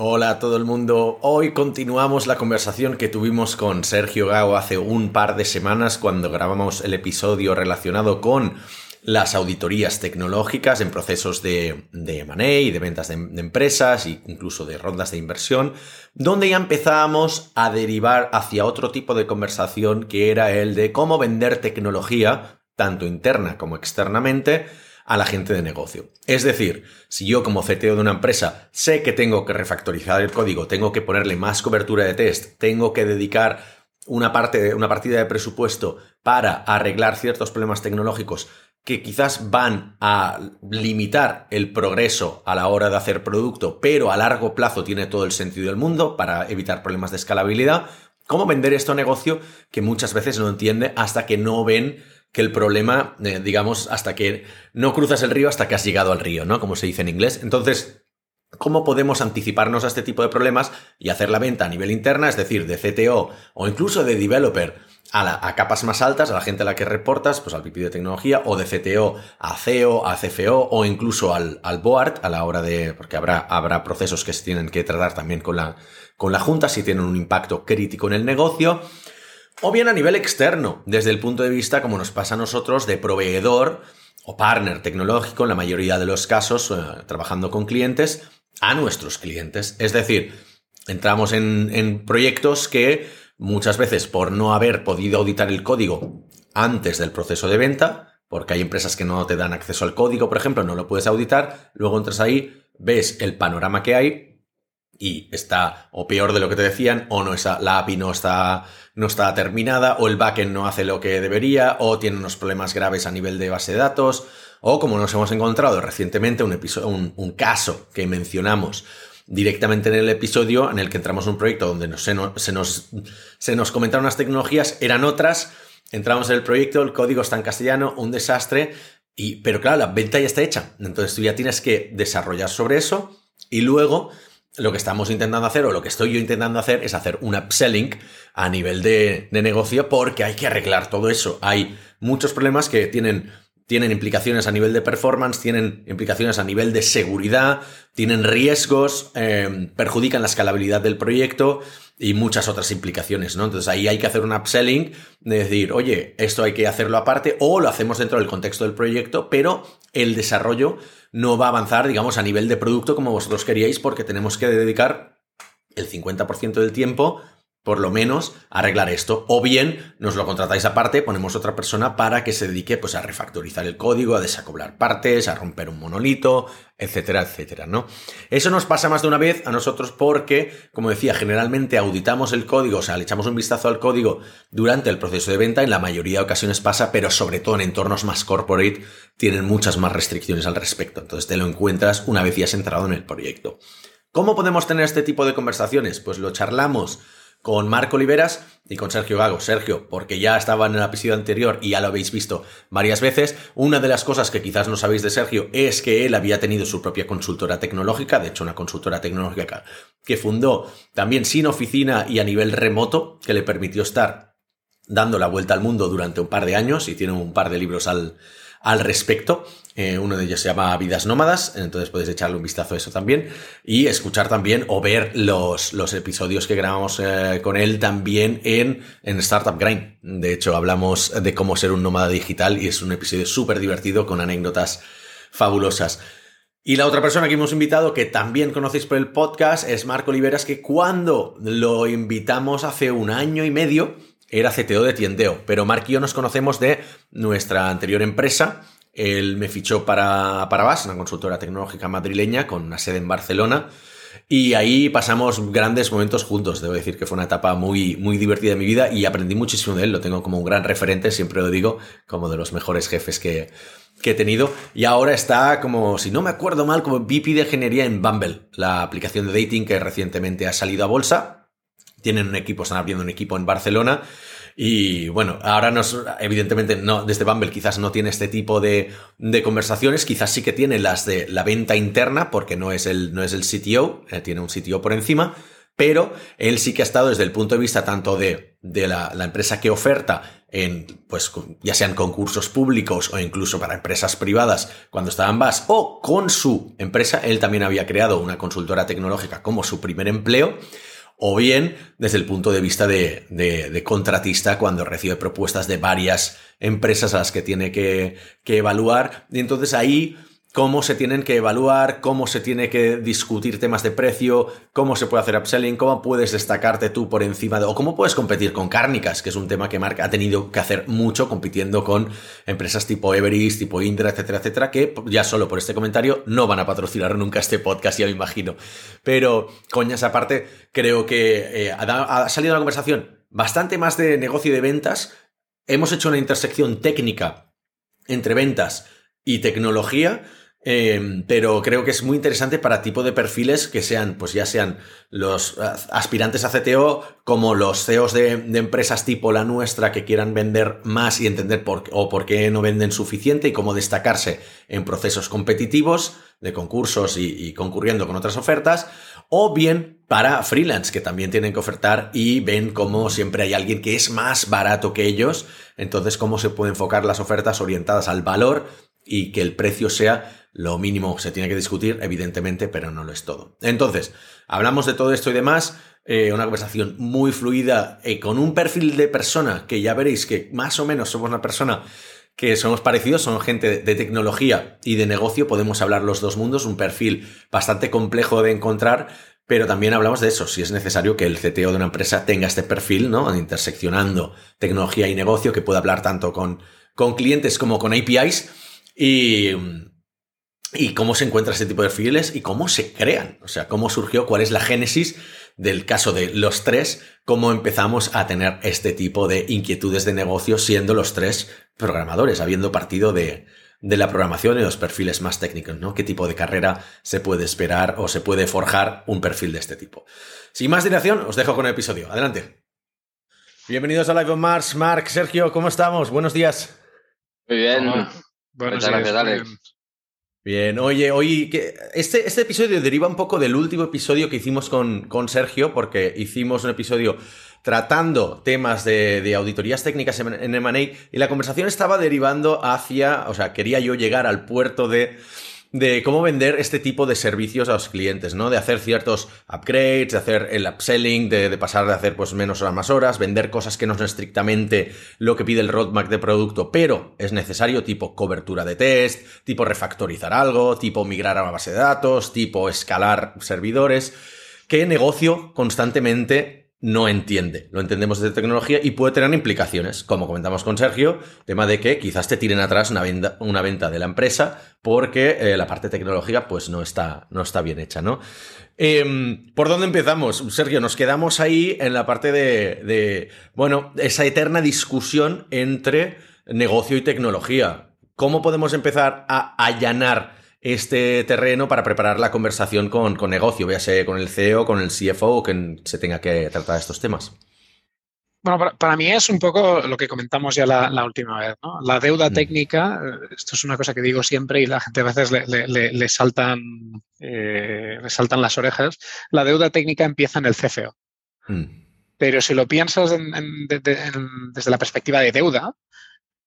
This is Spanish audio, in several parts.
Hola a todo el mundo. Hoy continuamos la conversación que tuvimos con Sergio Gao hace un par de semanas cuando grabamos el episodio relacionado con las auditorías tecnológicas en procesos de, de M&A y de ventas de, de empresas e incluso de rondas de inversión, donde ya empezábamos a derivar hacia otro tipo de conversación que era el de cómo vender tecnología, tanto interna como externamente, a la gente de negocio. Es decir, si yo como CTO de una empresa sé que tengo que refactorizar el código, tengo que ponerle más cobertura de test, tengo que dedicar una parte, una partida de presupuesto para arreglar ciertos problemas tecnológicos que quizás van a limitar el progreso a la hora de hacer producto, pero a largo plazo tiene todo el sentido del mundo para evitar problemas de escalabilidad. ¿Cómo vender esto a negocio que muchas veces no entiende hasta que no ven que el problema, eh, digamos, hasta que no cruzas el río hasta que has llegado al río, ¿no? Como se dice en inglés. Entonces, ¿Cómo podemos anticiparnos a este tipo de problemas y hacer la venta a nivel interna, es decir, de CTO o incluso de developer a, capas más altas, a la gente a la que reportas, pues al VP de tecnología, o de CTO a CEO, a CFO, o incluso al, al board a la hora de, porque habrá, habrá procesos que se tienen que tratar también con la, con la junta si tienen un impacto crítico en el negocio o bien a nivel externo, desde el punto de vista, como nos pasa a nosotros, de proveedor o partner tecnológico, en la mayoría de los casos, eh, trabajando con clientes, a nuestros clientes. Es decir, entramos en, en proyectos que muchas veces por no haber podido auditar el código antes del proceso de venta, porque hay empresas que no te dan acceso al código, por ejemplo, no lo puedes auditar, luego entras ahí, ves el panorama que hay y está o peor de lo que te decían, o no está, la API no está, no está terminada, o el backend no hace lo que debería, o tiene unos problemas graves a nivel de base de datos, o como nos hemos encontrado recientemente un, episodio, un, caso que mencionamos directamente en el episodio en el que entramos en un proyecto donde se, nos, se, nos, se nos comentaron unas tecnologías, eran otras, entramos en el proyecto, el código está en castellano, un desastre, y, pero claro, la venta ya está hecha, entonces tú ya tienes que desarrollar sobre eso y luego lo que estamos intentando hacer o lo que estoy yo intentando hacer es hacer un upselling a nivel de, negocio porque hay que arreglar todo eso. Hay muchos problemas que tienen, tienen implicaciones a nivel de performance, tienen implicaciones a nivel de seguridad, tienen riesgos, eh, perjudican la escalabilidad del proyecto y muchas otras implicaciones, ¿no? Entonces ahí hay que hacer un upselling de decir, oye, esto hay que hacerlo aparte o lo hacemos dentro del contexto del proyecto, pero el desarrollo no va a avanzar, digamos, a nivel de producto como vosotros queríais porque tenemos que dedicar el 50% del tiempo por lo menos arreglar esto. O bien nos lo contratáis aparte, ponemos otra persona para que se dedique pues, a refactorizar el código, a desacoplar partes, a romper un monolito, etcétera, etcétera, ¿no? Eso nos pasa más de una vez a nosotros porque, como decía, generalmente auditamos el código, o sea, le echamos un vistazo al código durante el proceso de venta, en la mayoría de ocasiones pasa, pero sobre todo en entornos más corporate tienen muchas más restricciones al respecto. Entonces te lo encuentras una vez ya has entrado en el proyecto. ¿Cómo podemos tener este tipo de conversaciones? Pues lo charlamos con Marco Oliveras y con Sergio Gago. Sergio, porque ya estaba en el episodio anterior y ya lo habéis visto varias veces. Una de las cosas que quizás no sabéis de Sergio es que él había tenido su propia consultora tecnológica, de hecho una consultora tecnológica que fundó también sin oficina y a nivel remoto, que le permitió estar dando la vuelta al mundo durante un par de años y tiene un par de libros al, al respecto. Eh, uno de ellos se llama Vidas Nómadas, entonces podéis echarle un vistazo a eso también y escuchar también o ver los, los episodios que grabamos eh, con él también en, en Startup Grind. De hecho, hablamos de cómo ser un nómada digital y es un episodio súper divertido con anécdotas fabulosas. Y la otra persona que hemos invitado, que también conocéis por el podcast, es Marco Oliveras, que cuando lo invitamos hace un año y medio, era CTO de tiendeo, pero Mark y yo nos conocemos de nuestra anterior empresa. Él me fichó para, para una consultora tecnológica madrileña con una sede en Barcelona. Y ahí pasamos grandes momentos juntos. Debo decir que fue una etapa muy, muy divertida de mi vida y aprendí muchísimo de él. Lo tengo como un gran referente, siempre lo digo, como de los mejores jefes que, que he tenido. Y ahora está como, si no me acuerdo mal, como VP de ingeniería en Bumble, la aplicación de dating que recientemente ha salido a bolsa tienen un equipo, están abriendo un equipo en Barcelona Y bueno, ahora nos, evidentemente, no, desde Bumble quizás no tiene este tipo de, de conversaciones, quizás sí que tiene las de la venta interna, porque no es el, no es el CTO, eh, tiene un CTO por encima, pero él sí que ha estado desde el punto de vista tanto de, de la, empresa que oferta en, pues, ya sean concursos públicos o incluso para empresas privadas cuando estaban VAS o con su empresa, él también había creado una consultora tecnológica como su primer empleo, o bien desde el punto de vista de, de, de contratista cuando recibe propuestas de varias empresas a las que tiene que, que evaluar. Y entonces ahí cómo se tienen que evaluar, cómo se tiene que discutir temas de precio, cómo se puede hacer upselling, cómo puedes destacarte tú por encima de, o cómo puedes competir con cárnicas, que es un tema que Mark ha tenido que hacer mucho compitiendo con empresas tipo Everest, tipo Indra, etcétera, etcétera, que ya solo por este comentario no van a patrocinar nunca este podcast, ya me imagino. Pero, coñas aparte, creo que eh, ha, ha salido una conversación bastante más de negocio y de ventas. Hemos hecho una intersección técnica entre ventas y tecnología Em, pero creo que es muy interesante para tipo de perfiles que sean, pues ya sean los aspirantes a CTO como los CEOs de, empresas tipo la nuestra que quieran vender más y entender por, o por qué no venden suficiente y cómo destacarse en procesos competitivos de concursos y, concurriendo con otras ofertas, o bien para freelance que también tienen que ofertar y ven cómo siempre hay alguien que es más barato que ellos, entonces cómo se pueden enfocar las ofertas orientadas al valor y que el precio sea lo mínimo se tiene que discutir, evidentemente, pero no lo es todo. Entonces, hablamos de todo esto y demás. Eh, una conversación muy fluida eh, con un perfil de persona que ya veréis que más o menos somos una persona que somos parecidos, son gente de tecnología y de negocio, podemos hablar los dos mundos, un perfil bastante complejo de encontrar, pero también hablamos de eso, si es necesario que el CTO de una empresa tenga este perfil, ¿no? Interseccionando tecnología y negocio, que pueda hablar tanto con, con clientes como con APIs. Y, y cómo se encuentra este tipo de perfiles y cómo se crean. O sea, cómo surgió, cuál es la génesis del caso de los tres, cómo empezamos a tener este tipo de inquietudes de negocio siendo los tres programadores, habiendo partido de, de la programación y los perfiles más técnicos, ¿no? ¿Qué tipo de carrera se puede esperar o se puede forjar un perfil de este tipo? Sin más dilación, os dejo con el episodio. Adelante. Bienvenidos a Live on Mars. Mark, Sergio, ¿cómo estamos? Buenos días. Muy bien. Buenos días. Bien, oye, hoy este, este episodio deriva un poco del último episodio que hicimos con, con Sergio, porque hicimos un episodio tratando temas de, de auditorías técnicas en, en M&A y la conversación estaba derivando hacia, o sea, quería yo llegar al puerto de de cómo vender este tipo de servicios a los clientes, ¿no? De hacer ciertos upgrades, de hacer el upselling, de, pasar de hacer pues menos horas más horas, vender cosas que no son estrictamente lo que pide el roadmap de producto, pero es necesario, tipo cobertura de test, tipo refactorizar algo, tipo migrar a una base de datos, tipo escalar servidores, que negocio constantemente no entiende. Lo entendemos desde tecnología y puede tener implicaciones, como comentamos con Sergio, tema de que quizás te tiren atrás una venta, una venta de la empresa porque eh, la parte tecnológica pues no está, no está bien hecha, ¿no? Eh, ¿Por dónde empezamos? Sergio, nos quedamos ahí en la parte de, de, bueno, esa eterna discusión entre negocio y tecnología. ¿Cómo podemos empezar a allanar este terreno para preparar la conversación con, con negocio, véase con el CEO, con el CFO o que se tenga que tratar estos temas. Bueno, para, para, mí es un poco lo que comentamos ya la, la última vez. ¿no? La deuda mm. técnica, esto es una cosa que digo siempre y la gente a veces le, le, le saltan, eh, le saltan las orejas. La deuda técnica empieza en el CFO. Mm. Pero si lo piensas en, en, de, de, en, desde la perspectiva de deuda,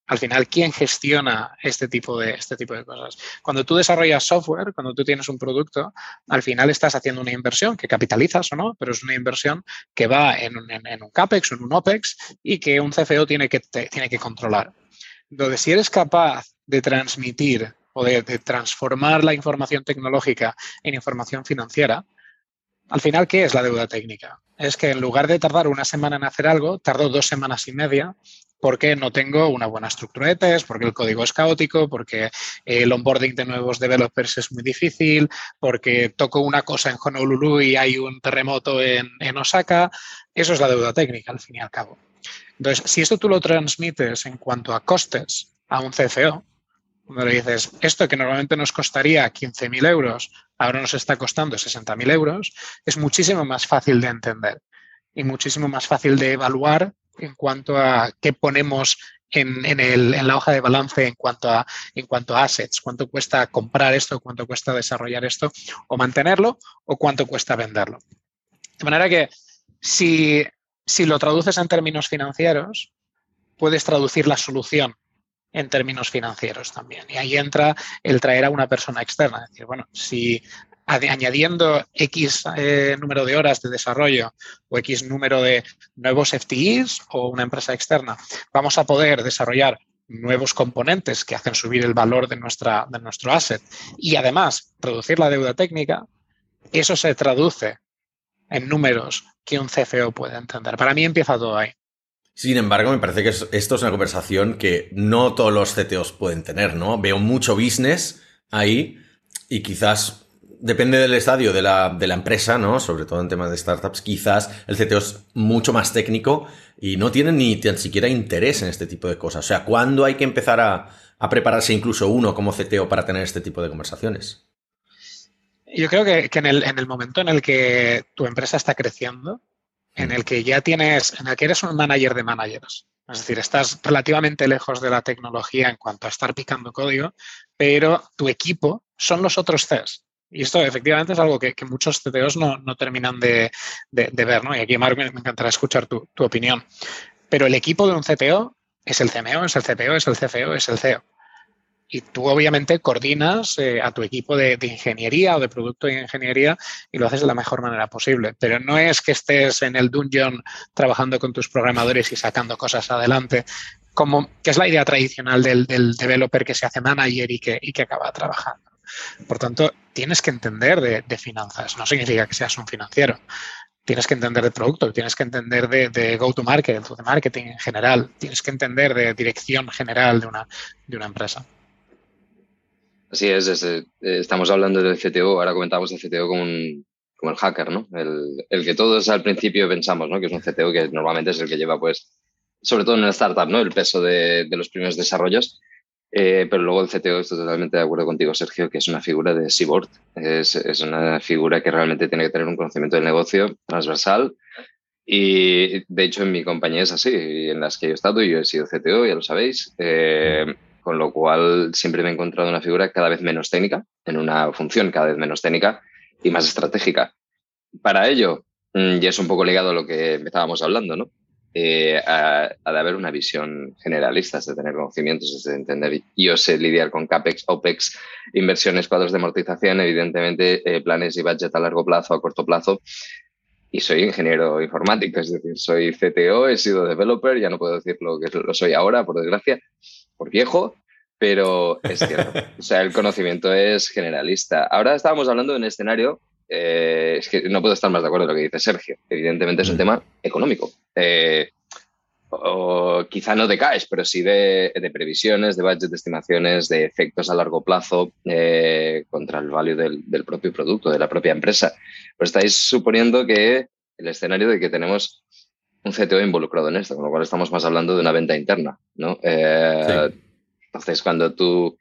al final, ¿quién gestiona este tipo, de, este tipo de cosas? Cuando tú desarrollas software, cuando tú tienes un producto, al final estás haciendo una inversión que capitalizas o no, pero es una inversión que va en un, en, un CAPEX o en un OPEX y que un CFO tiene que, tiene que controlar. Entonces, si eres capaz de transmitir o de, de transformar la información tecnológica en información financiera, al final, ¿qué es la deuda técnica? Es que en lugar de tardar una semana en hacer algo, tardó dos semanas y media porque no tengo una buena estructura de test, porque el código es caótico, porque el onboarding de nuevos developers es muy difícil, porque toco una cosa en Honolulu y hay un terremoto en, Osaka. Eso es la deuda técnica, al fin y al cabo. Entonces, si esto tú lo transmites en cuanto a costes a un CFO, cuando le dices, esto que normalmente nos costaría 15.000 euros, ahora nos está costando 60.000 euros, es muchísimo más fácil de entender y muchísimo más fácil de evaluar en cuanto a qué ponemos en, en, la hoja de balance en cuanto, a, en cuanto a assets, cuánto cuesta comprar esto, cuánto cuesta desarrollar esto o mantenerlo o cuánto cuesta venderlo. De manera que si, si lo traduces en términos financieros, puedes traducir la solución en términos financieros también. Y ahí entra el traer a una persona externa. Es decir, bueno, si añadiendo X eh, número de horas de desarrollo o X número de nuevos FTEs o una empresa externa, vamos a poder desarrollar nuevos componentes que hacen subir el valor de, nuestra, de nuestro asset y además reducir la deuda técnica, eso se traduce en números que un CFO puede entender. Para mí empieza todo ahí. Sin embargo, me parece que esto es una conversación que no todos los CTOs pueden tener, ¿no? Veo mucho business ahí y quizás depende del estadio de la, de la, empresa, ¿no? Sobre todo en temas de startups, quizás el CTO es mucho más técnico y no tiene ni tan siquiera interés en este tipo de cosas. O sea, ¿cuándo hay que empezar a, a prepararse incluso uno como CTO para tener este tipo de conversaciones? Yo creo que, que en, el, en, el, momento en el que tu empresa está creciendo, en mm. el que ya tienes, en el que eres un manager de managers, es decir, estás relativamente lejos de la tecnología en cuanto a estar picando código, pero tu equipo son los otros Cs. Y esto efectivamente es algo que, muchos CTOs no, terminan de, ver, ¿no? Y aquí, Mark, me, encantará escuchar tu, opinión. Pero el equipo de un CTO es el CMO, es el CPO, es el CFO, es el CEO. Y tú obviamente coordinas eh, a tu equipo de, ingeniería o de producto de ingeniería y lo haces de la mejor manera posible. Pero no es que estés en el dungeon trabajando con tus programadores y sacando cosas adelante, como que es la idea tradicional del, developer que se hace manager y que, y que acaba trabajando. Por tanto, tienes que entender de, finanzas. No significa que seas un financiero. Tienes que entender de producto, tienes que entender de, go-to-market, de marketing en general, tienes que entender de dirección general de una, de una empresa. Así es, eh, estamos hablando del CTO, ahora comentamos el CTO como, un, como el hacker, ¿no? El, que todos al principio pensamos, ¿no? Que es un CTO que normalmente es el que lleva, pues, sobre todo en una startup, ¿no? El peso de los primeros desarrollos. Eh, pero luego el CTO, estoy totalmente de acuerdo contigo, Sergio, que es una figura de seaboard. Es, es, una figura que realmente tiene que tener un conocimiento del negocio transversal. Y de hecho, en mi compañía es así. En las que yo he estado, yo he sido CTO, ya lo sabéis. Eh, con lo cual, siempre me he encontrado una figura cada vez menos técnica, en una función cada vez menos técnica y más estratégica. Para ello, mm, y es un poco ligado a lo que estábamos hablando, ¿no? Eh, a, de haber una visión generalista, es de tener conocimientos, es de entender. Yo sé lidiar con CAPEX, OPEX, inversiones, cuadros de amortización, evidentemente eh, planes y budget a largo plazo, a corto plazo. Y soy ingeniero informático, es decir, soy CTO, he sido developer, ya no puedo decir lo que lo soy ahora, por desgracia, por viejo, pero es cierto. o sea, el conocimiento es generalista. Ahora estábamos hablando de un escenario eh, es que no puedo estar más de acuerdo con lo que dice Sergio. Evidentemente es un mm. tema económico. Eh, o quizá no de cash, pero sí de, previsiones, de budget, de estimaciones, de efectos a largo plazo eh, contra el value del, propio producto, de la propia empresa. Pues estáis suponiendo que el escenario de que tenemos un CTO involucrado en esto, con lo cual estamos más hablando de una venta interna, ¿no? Entonces, cuando tú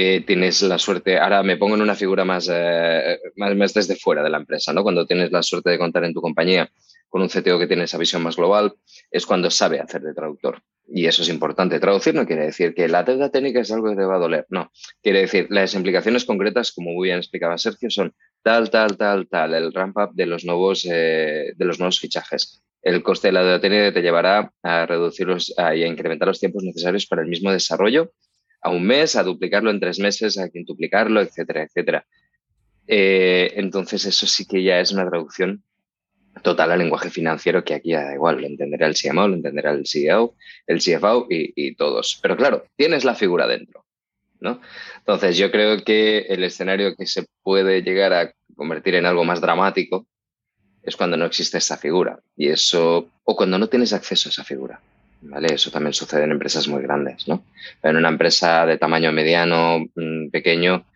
eh, tienes la suerte, ahora me pongo en una figura más, eh, más, desde fuera de la empresa, ¿no? Cuando tienes la suerte de contar en tu compañía con un CTO que tiene esa visión más global, es cuando sabe hacer de traductor. Y eso es importante. Traducir no quiere decir que la deuda técnica es algo que te va a doler. No. Quiere decir, las implicaciones concretas, como muy bien explicaba Sergio, son tal, tal, tal, tal, el ramp up de los nuevos, eh, de los nuevos fichajes. El coste de la deuda técnica te llevará a reducirlos y a incrementar los tiempos necesarios para el mismo desarrollo a un mes, a duplicarlo en tres meses, a quintuplicarlo, etcétera, etcétera. Eh, entonces, eso sí que ya es una traducción total al lenguaje financiero que aquí da igual, lo entenderá el CMO, lo entenderá el CEO, el CFO y, todos. Pero claro, tienes la figura dentro, ¿no? Entonces, yo creo que el escenario que se puede llegar a convertir en algo más dramático es cuando no existe esa figura y eso, o cuando no tienes acceso a esa figura. ¿Vale? Eso también sucede en empresas muy grandes, ¿no? en una empresa de tamaño mediano, mm, pequeño,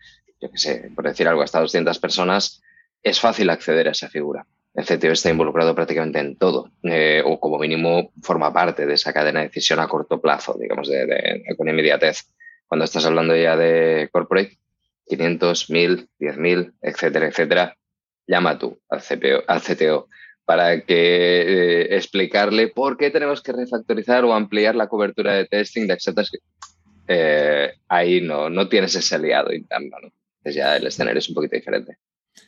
yo qué sé, por decir algo, hasta 200 personas, es fácil acceder a esa figura. El CTO está involucrado prácticamente en todo, eh, o como mínimo forma parte de esa cadena de decisión a corto plazo, digamos, de, con inmediatez. Cuando estás hablando ya de corporate, 500, 1000, 10.000, etcétera, etcétera, llama tú al, al CTO para que eh, explicarle por qué tenemos que refactorizar o ampliar la cobertura de testing de Acceptance. Eh, ahí no, no tienes ese aliado interno, ¿no? Entonces ya el escenario es un poquito diferente.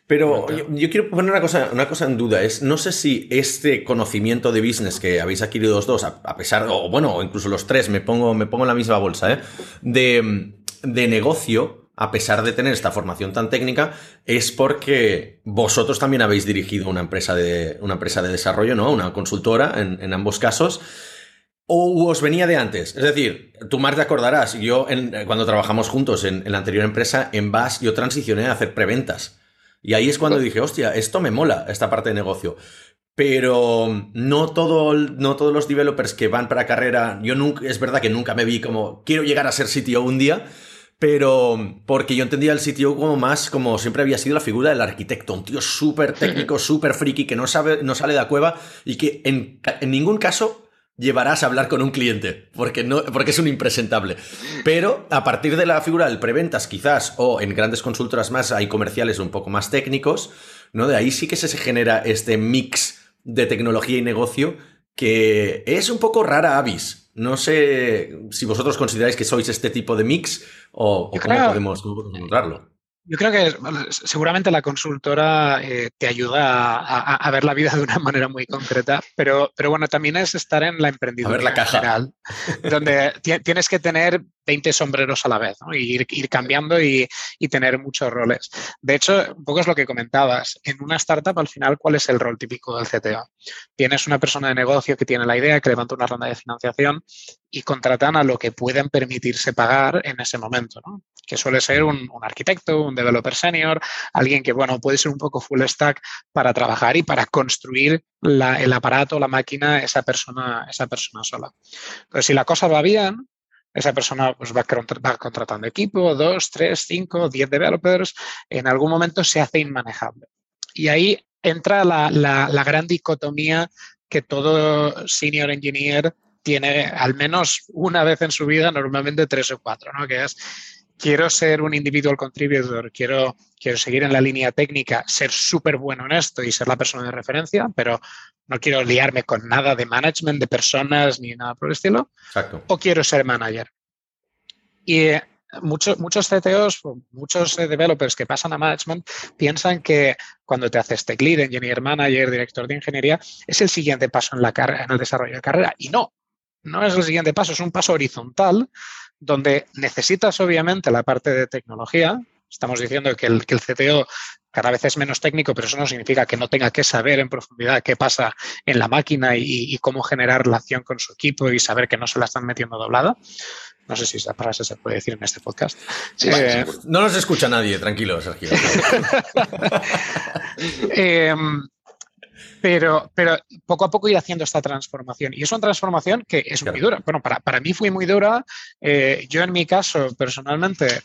Pero yo, quiero poner una cosa, una cosa en duda. Es, no sé si este conocimiento de business que habéis adquirido los dos, a, pesar, o bueno, incluso los tres, me pongo, me pongo en la misma bolsa, ¿eh? de, de negocio, a pesar de tener esta formación tan técnica, es porque vosotros también habéis dirigido una empresa de, una empresa de desarrollo, ¿no? Una consultora en, ambos casos. ¿O os venía de antes? Es decir, tú, Marc, te acordarás, yo cuando trabajamos juntos en, en, la anterior empresa, en BAS, yo transicioné a hacer preventas. Y ahí es cuando dije, hostia, esto me mola, esta parte de negocio. Pero no, todo, no todos los developers que van para carrera, yo nunca, es verdad que nunca me vi como, quiero llegar a ser CTO un día, pero porque yo entendía el CTO como más, como siempre había sido la figura del arquitecto, un tío súper técnico, súper friki, que no, sabe, no sale de la cueva y que en, en ningún caso llevarás a hablar con un cliente, porque, no, porque es un impresentable. Pero a partir de la figura del preventas, quizás, o en grandes consultoras más, hay comerciales un poco más técnicos, ¿no? De ahí sí que se genera este mix de tecnología y negocio que es un poco rara avis. No sé si vosotros consideráis que sois este tipo de mix o, cómo, podemos, cómo podemos encontrarlo. Yo creo que seguramente la consultora eh, te ayuda a, ver la vida de una manera muy concreta, pero, pero bueno, también es estar en la emprendedora la caja. general, donde tienes que tener 20 sombreros a la vez, ¿no? y ir, ir, cambiando y, y, tener muchos roles. De hecho, un poco es lo que comentabas. En una startup, al final, ¿cuál es el rol típico del CTO? Tienes una persona de negocio que tiene la idea, que levanta una ronda de financiación y contratan a lo que pueden permitirse pagar en ese momento, ¿no? Que suele ser un, un, arquitecto, un developer senior, alguien que, bueno, puede ser un poco full stack para trabajar y para construir la, el aparato, la máquina, esa persona, esa persona sola. Entonces, si la cosa va bien, esa persona pues, va, va, contratando equipo, dos, tres, cinco, diez developers, en algún momento se hace inmanejable. Y ahí entra la, la, la gran dicotomía que todo senior engineer tiene al menos una vez en su vida, normalmente tres o cuatro, ¿no? Que es, quiero ser un individual contributor, quiero, quiero seguir en la línea técnica, ser súper bueno en esto y ser la persona de referencia, pero no quiero liarme con nada de management de personas ni nada por el estilo. Exacto. O quiero ser manager. Y eh, muchos, muchos CTOs, muchos eh, developers que pasan a management piensan que cuando te haces tech lead, engineer manager, director de ingeniería, es el siguiente paso en, la en el desarrollo de carrera. Y no, no es el siguiente paso, es un paso horizontal donde necesitas obviamente la parte de tecnología. Estamos diciendo que el, que el CTO cada vez es menos técnico, pero eso no significa que no tenga que saber en profundidad qué pasa en la máquina y, cómo generar relación con su equipo y saber que no se la están metiendo doblada. No sé si esa frase se puede decir en este podcast. Eh, no nos escucha nadie, tranquilo, Sergio. eh, pero, pero poco a poco ir haciendo esta transformación. Y es una transformación que es muy dura. Bueno, para, para mí fue muy dura. Eh, yo en mi caso, personalmente,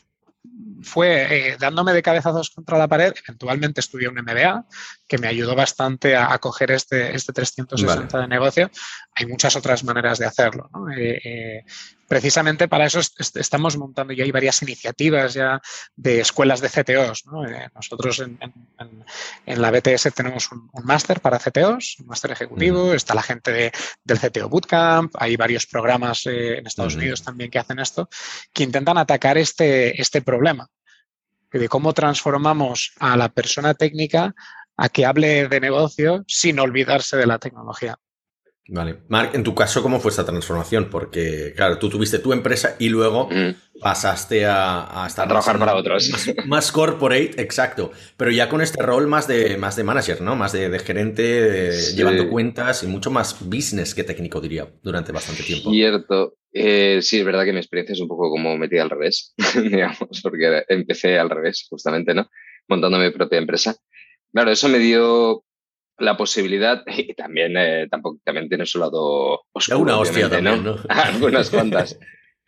fue eh, dándome de cabezazos contra la pared. Eventualmente estudié un MBA que me ayudó bastante a, a coger este, este 360 vale. de negocio. Hay muchas otras maneras de hacerlo. ¿no? Eh, eh, precisamente para eso est estamos montando ya hay varias iniciativas ya de escuelas de CTOs. ¿no? Eh, nosotros en, en, en, la BTS tenemos un, un máster para CTOs, un máster ejecutivo. Mm. Está la gente de, del CTO Bootcamp. Hay varios programas eh, en Estados. Unidos también que hacen esto, que intentan atacar este, este problema de cómo transformamos a la persona técnica a que hable de negocio sin olvidarse de la tecnología. Vale. Marc, en tu caso, ¿cómo fue esta transformación? Porque, claro, tú tuviste tu empresa y luego mm. pasaste a, a estar a trabajar para otros. Más, más, corporate, exacto. Pero ya con este rol más de, más de manager, ¿no? Más de, de gerente, de, sí. llevando cuentas y mucho más business que técnico, diría, durante bastante tiempo. Cierto. Eh, sí, es verdad que mi experiencia es un poco como metida al revés, digamos, porque empecé al revés, justamente, ¿no? Montando mi propia empresa. Claro, eso me dio la posibilidad, y también, eh, tampoco, también tiene su lado oscuro, Una hostia también, ¿no? ¿no? Algunas cuantas.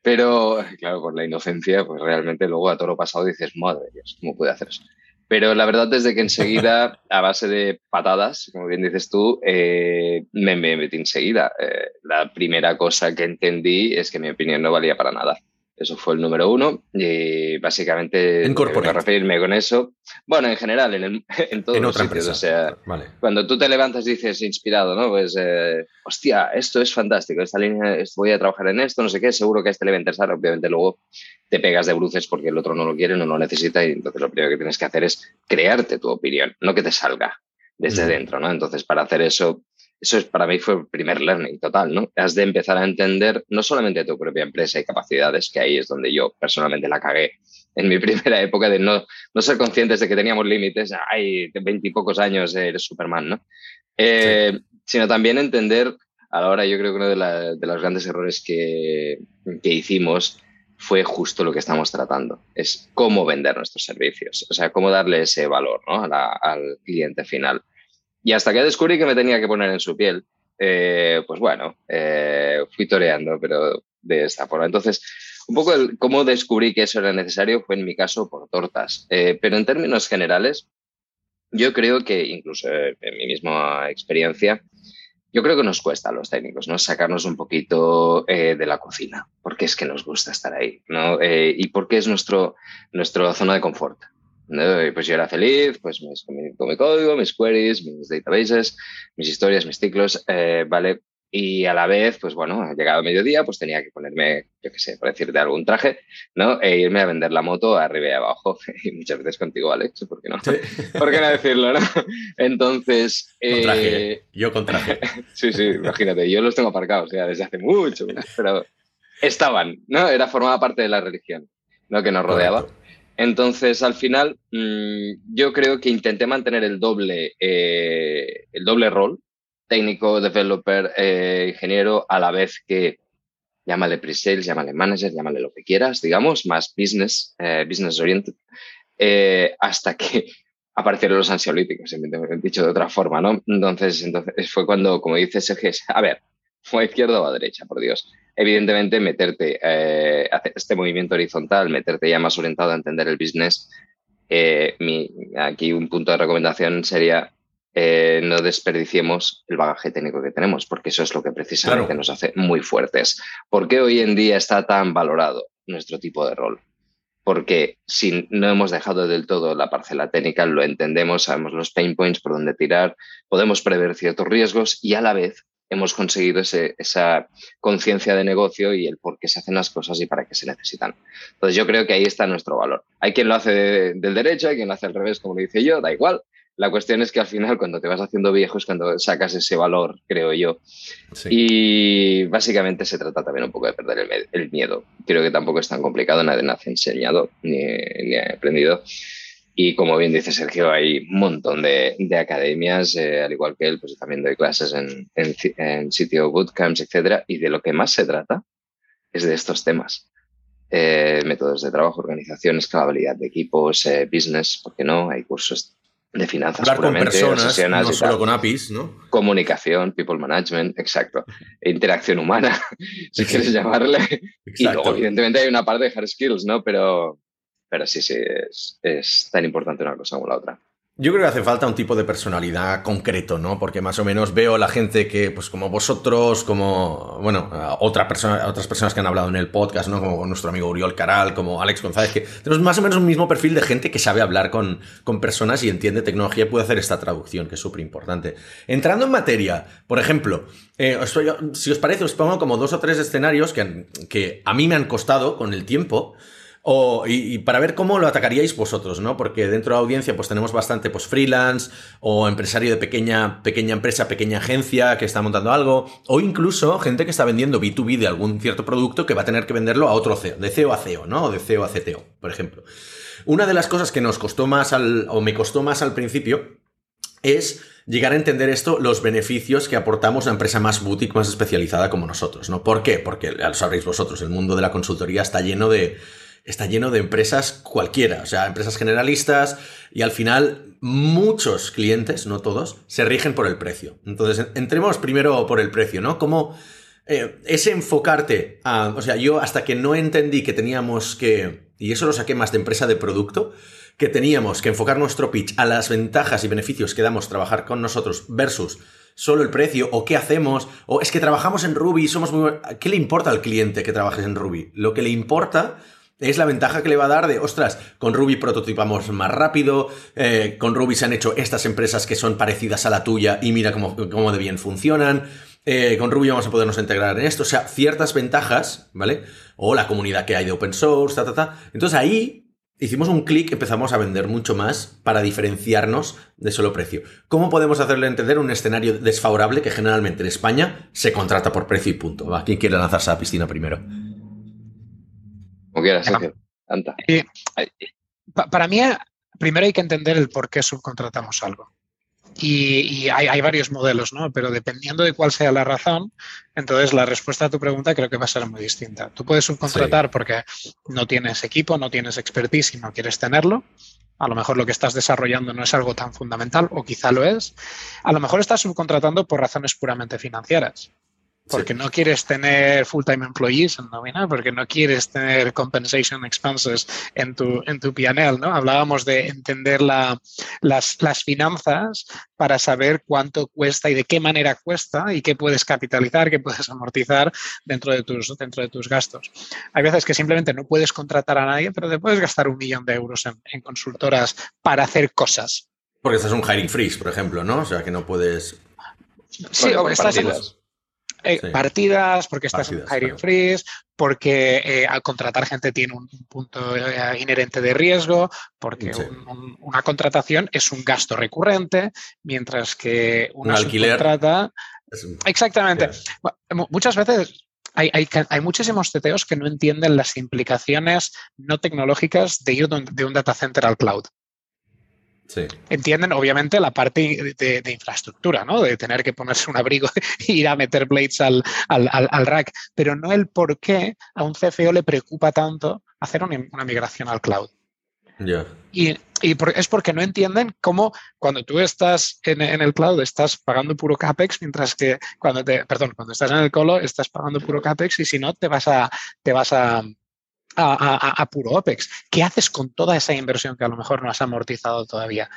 Pero, claro, por la inocencia, pues realmente luego a todo lo pasado dices, madre Dios, ¿cómo puede hacer eso? Pero la verdad es que enseguida, a base de patadas, como bien dices tú, eh, me, me, metí enseguida. Eh, la primera cosa que entendí es que mi opinión no valía para nada. Eso fue el número uno y básicamente en a referirme con eso. Bueno, en general, en, en todos los sitios. O sea, cuando tú te levantas y dices inspirado, ¿no? Pues, eh, hostia, esto es fantástico, esta línea, voy a trabajar en esto, no sé qué, seguro que a este le va a interesar. Obviamente luego te pegas de bruces porque el otro no lo quiere, no lo necesita y entonces lo primero que tienes que hacer es crearte tu opinión, no que te salga desde dentro, ¿no? Entonces, para hacer eso, eso es, para mí fue el primer learning total, ¿no? Has de empezar a entender no solamente tu propia empresa y capacidades, que ahí es donde yo personalmente la cagué en mi primera época de no, no ser conscientes de que teníamos límites, hay veintipocos años eres Superman, ¿no? Eh, sino también entender, a la hora yo creo que uno de, de los grandes errores que, que hicimos fue justo lo que estamos tratando. Es cómo vender nuestros servicios, o sea, cómo darle ese valor ¿no? al cliente final. Y hasta que descubrí que me tenía que poner en su piel, eh, pues bueno, eh, fui toreando, pero de esta forma. Entonces, un poco cómo descubrí que eso era necesario fue en mi caso por tortas. Eh, pero en términos generales, yo creo que incluso en mi misma experiencia, yo creo que nos cuesta a los técnicos, ¿no? Sacarnos un poquito de la cocina, porque es que nos gusta estar ahí, ¿no? Y porque es nuestro, nuestra zona de confort. Pues yo era feliz, pues con mi, código, mis queries, mis databases, mis historias, mis ciclos, eh, ¿vale? Y a la vez, pues bueno, llegado mediodía, pues tenía que ponerme, yo qué sé, por decirte algún traje, ¿no? E irme a vender la moto arriba y abajo. Y muchas veces contigo, Alex, ¿por qué no? ¿Por qué no decirlo, no? Entonces... Eh... Yo con traje. sí, sí, imagínate, yo los tengo aparcados ya desde hace mucho, pero estaban, ¿no? Era formada parte de la religión, ¿no? Que nos rodeaba. Entonces, al final, mmm, yo creo que intenté mantener el doble, eh, el doble rol, técnico, developer, eh, ingeniero, a la vez que llámale pre-sales, llámale manager, llámale lo que quieras, digamos, más business, eh, business oriented, hasta que aparecieron los ansiolíticos, dicho de otra forma, ¿no? Entonces, entonces fue cuando, como dice Sergio, a ver, fue a izquierda o a derecha, por Dios. Evidentemente, meterte, eh, hacer este movimiento horizontal, meterte ya más orientado a entender el business, mi, aquí un punto de recomendación sería eh, no desperdiciemos el bagaje técnico que tenemos, porque eso es lo que precisamente nos hace muy fuertes. ¿Por qué hoy en día está tan valorado nuestro tipo de rol? Porque si no hemos dejado del todo la parcela técnica, lo entendemos, sabemos los pain points, por dónde tirar, podemos prever ciertos riesgos y a la vez hemos conseguido esa conciencia de negocio y el por qué se hacen las cosas y para qué se necesitan. Entonces yo creo que ahí está nuestro valor. Hay quien lo hace del derecho, hay quien lo hace al revés, como lo dice yo, da igual, la cuestión es que al final, cuando te vas haciendo viejo, es cuando sacas ese valor, creo yo. Y básicamente se trata también un poco de perder el, miedo. Creo que tampoco es tan complicado, nadie nace enseñado ni, ni aprendido. Y como bien dice Sergio, hay un montón de, academias, eh, al igual que él, pues también doy clases en, en, sitio bootcamps, etcétera. Y de lo que más se trata es de estos temas. Eh, métodos de trabajo, organización, escalabilidad de equipos, eh, business, ¿por qué no? Hay cursos de finanzas Hablar con personas, no solo con APIs, ¿no? Comunicación, people management, exacto. Interacción humana, si quieres llamarle. Y luego, evidentemente, hay una parte de hard skills, ¿no? Pero, pero sí, sí, es, tan importante una cosa como la otra. Yo creo que hace falta un tipo de personalidad concreto, ¿no? Porque más o menos veo la gente que, pues como vosotros, como, bueno, otra persona, otras personas que han hablado en el podcast, ¿no? Como nuestro amigo Uriol Caral, como Alex González, que tenemos más o menos un mismo perfil de gente que sabe hablar con, con personas y entiende tecnología y puede hacer esta traducción, que es súper importante. Entrando en materia, por ejemplo, eh, si os parece, os pongo como dos o tres escenarios que, que a mí me han costado con el tiempo. O, y, para ver cómo lo atacaríais vosotros, ¿no? Porque dentro de la audiencia pues tenemos bastante pues freelance o empresario de pequeña, pequeña empresa, pequeña agencia que está montando algo, o incluso gente que está vendiendo B2B de algún cierto producto que va a tener que venderlo a otro CEO, de CEO a CEO, ¿no? O de CEO a CTO, por ejemplo. Una de las cosas que nos costó más al, o me costó más al principio es llegar a entender esto, los beneficios que aportamos a una empresa más boutique, más especializada como nosotros, ¿no? ¿Por qué? Porque ya lo sabréis vosotros, el mundo de la consultoría está lleno de está lleno de empresas cualquiera, o sea, empresas generalistas y al final muchos clientes, no todos, se rigen por el precio. Entonces, entremos primero por el precio, ¿no? Como eh, enfocarte a, o sea, yo hasta que no entendí que teníamos que, y eso lo saqué más de empresa de producto, que teníamos que enfocar nuestro pitch a las ventajas y beneficios que damos trabajar con nosotros versus solo el precio o qué hacemos o es que trabajamos en Ruby y somos muy... ¿Qué le importa al cliente que trabajes en Ruby? Lo que le importa es la ventaja que le va a dar de, ostras, con Ruby prototipamos más rápido, eh, con Ruby se han hecho estas empresas que son parecidas a la tuya y mira cómo, cómo de bien funcionan, eh, con Ruby vamos a podernos integrar en esto, o sea, ciertas ventajas, ¿vale? O la comunidad que hay de open source, ta, ta, ta. Entonces ahí hicimos un clic, empezamos a vender mucho más para diferenciarnos de solo precio. ¿Cómo podemos hacerle entender un escenario desfavorable que generalmente en España se contrata por precio y punto? ¿Va? ¿Quién quiere lanzarse a la piscina primero? Como quieras, Sergio. para mí, primero hay que entender el por qué subcontratamos algo. Y, hay, varios modelos, ¿no? Pero dependiendo de cuál sea la razón, entonces la respuesta a tu pregunta creo que va a ser muy distinta. Tú puedes subcontratar porque no tienes equipo, no tienes expertise y no quieres tenerlo. A lo mejor lo que estás desarrollando no es algo tan fundamental o quizá lo es. A lo mejor estás subcontratando por razones puramente financieras porque no quieres tener full-time employees en nómina, porque no quieres tener compensation expenses en tu, en tu PNL, ¿no? Hablábamos de entender la, las, las, finanzas para saber cuánto cuesta y de qué manera cuesta y qué puedes capitalizar, qué puedes amortizar dentro de tus, dentro de tus gastos. Hay veces que simplemente no puedes contratar a nadie, pero te puedes gastar un millón de euros en, en consultoras para hacer cosas. Porque estás un hiring freeze, por ejemplo, ¿no? O sea, que no puedes... Sí, o estás en, eh, partidas, porque estás en hiring freeze, porque eh, al contratar gente tiene un, punto eh, inherente de riesgo, porque una contratación es un gasto recurrente, mientras que una un alquiler subcontrata... Exactamente. Muchas veces hay, hay, hay, muchísimos CTOs que no entienden las implicaciones no tecnológicas de ir de un data center al cloud. Entienden, obviamente, la parte de, infraestructura, ¿no? De tener que ponerse un abrigo e ir a meter blades al, rack, pero no el por qué a un CFO le preocupa tanto hacer una, migración al cloud. Y, es porque no entienden cómo cuando tú estás en, el cloud estás pagando puro CAPEX, mientras que cuando te, perdón, cuando estás en el colo estás pagando puro CAPEX y si no te vas a, te vas a, a, puro OPEX. ¿Qué haces con toda esa inversión que a lo mejor no has amortizado todavía?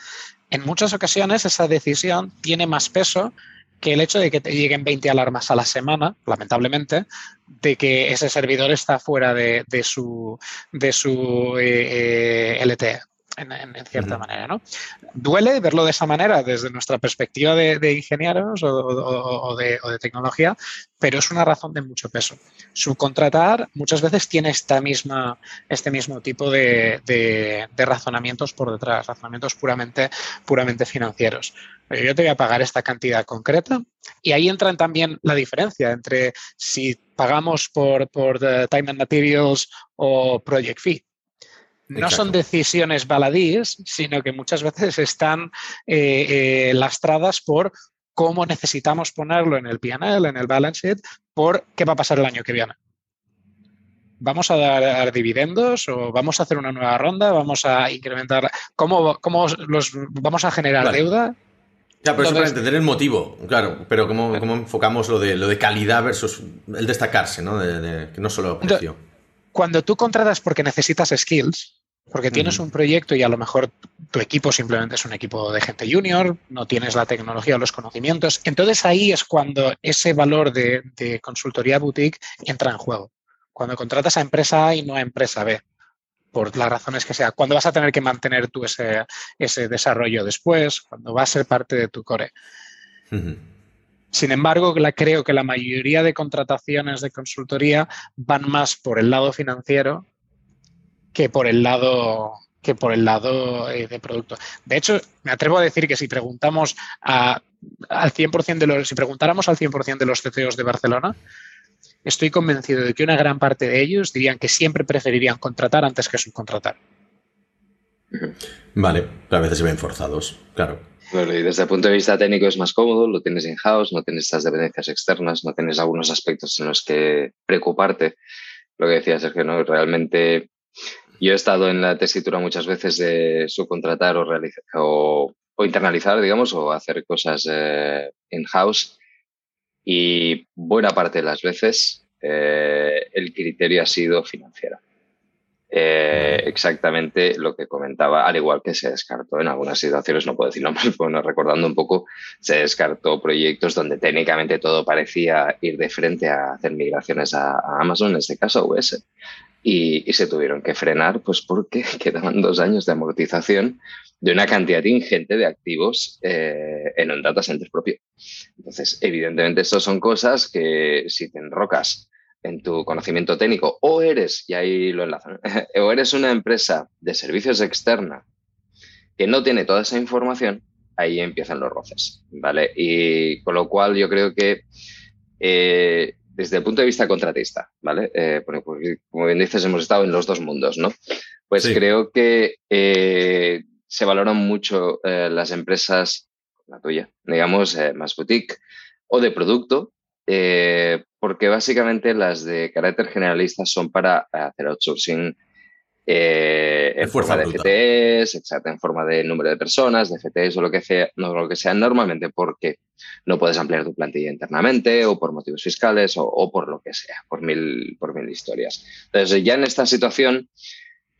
En muchas ocasiones esa decisión tiene más peso que el hecho de que te lleguen 20 alarmas a la semana, lamentablemente, de que ese servidor está fuera de, su, de su eh, eh, LTE en, cierta manera. ¿no? Duele verlo de esa manera desde nuestra perspectiva de, ingenieros o, de, tecnología, pero es una razón de mucho peso. Subcontratar muchas veces tiene esta misma, este mismo tipo de, razonamientos por detrás, razonamientos puramente, puramente financieros. Yo te voy a pagar esta cantidad concreta y ahí entra también la diferencia entre si pagamos por, por eh, time and materials o project fee. No son decisiones baladíes, sino que muchas veces están eh, eh, lastradas por cómo necesitamos ponerlo en el PNL, en el balance sheet, por qué va a pasar el año que viene. ¿Vamos a dar, dividendos o vamos a hacer una nueva ronda? ¿Vamos a incrementar? ¿Cómo, cómo los, vamos a generar deuda? Claro, pero eso para entender el motivo, claro, pero cómo, enfocamos lo de, lo de calidad versus el destacarse, ¿no? De, que no solo precio. Cuando tú contratas porque necesitas skills, porque tienes un proyecto y a lo mejor tu equipo simplemente es un equipo de gente junior, no tienes la tecnología o los conocimientos. Entonces ahí es cuando ese valor de, consultoría boutique entra en juego. Cuando contratas a empresa A y no a empresa B, por las razones que sea. Cuando vas a tener que mantener tú ese, ese desarrollo después, cuando va a ser parte de tu core. Sin embargo, creo que la mayoría de contrataciones de consultoría van más por el lado financiero que por el lado que por el lado eh, de producto. De hecho, me atrevo a decir que si preguntamos al 100% de los, si preguntáramos al 100% de los CCOs de Barcelona, estoy convencido de que una gran parte de ellos dirían que siempre preferirían contratar antes que subcontratar. Vale, a veces se ven forzados, claro. Bueno, y desde el punto de vista técnico es más cómodo, lo tienes in-house, no tienes estas dependencias externas, no tienes algunos aspectos en los que preocuparte. Lo que decía Sergio, ¿no? Realmente yo he estado en la tesitura muchas veces de subcontratar o, realizar, o, internalizar, digamos, o hacer cosas eh, in-house. Y buena parte de las veces eh, el criterio ha sido financiero. Eh, exactamente lo que comentaba, al igual que se descartó en algunas situaciones, no puedo decir nombres, bueno, recordando un poco, se descartó proyectos donde técnicamente todo parecía ir de frente a hacer migraciones a, Amazon, en este caso a US, y, se tuvieron que frenar pues porque quedaban dos años de amortización de una cantidad ingente de activos eh, en un data center propio. Entonces, evidentemente, estas son cosas que si te enrocas en tu conocimiento técnico o eres, y ahí lo enlazan, o eres una empresa de servicios externa que no tiene toda esa información, ahí empiezan los roces, ¿vale? Y con lo cual yo creo que eh, desde el punto de vista contratista, ¿vale? Eh, porque, como bien dices, hemos estado en los dos mundos, ¿no? Pues creo que eh, se valoran mucho las empresas, la tuya, digamos, más boutique o de producto, eh, porque básicamente las de carácter generalista son para hacer outsourcing eh, en forma de FTEs, exacto, en forma de número de personas, de FTEs o lo que sea, no, lo que sea normalmente porque no puedes ampliar tu plantilla internamente o por motivos fiscales o, por lo que sea, por mil, por mil historias. Entonces, ya en esta situación,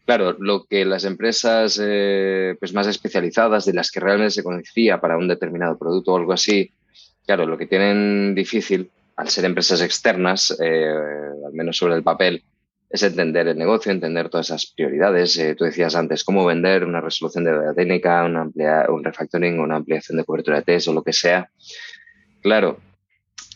claro, lo que las empresas eh, pues más especializadas, de las que realmente se conocía para un determinado producto o algo así, claro, lo que tienen difícil al ser empresas externas, eh, al menos sobre el papel, es entender el negocio, entender todas esas prioridades. Eh, tú decías antes, cómo vender una resolución de data técnica, una amplia, un refactoring, una ampliación de cobertura de test o lo que sea. Claro,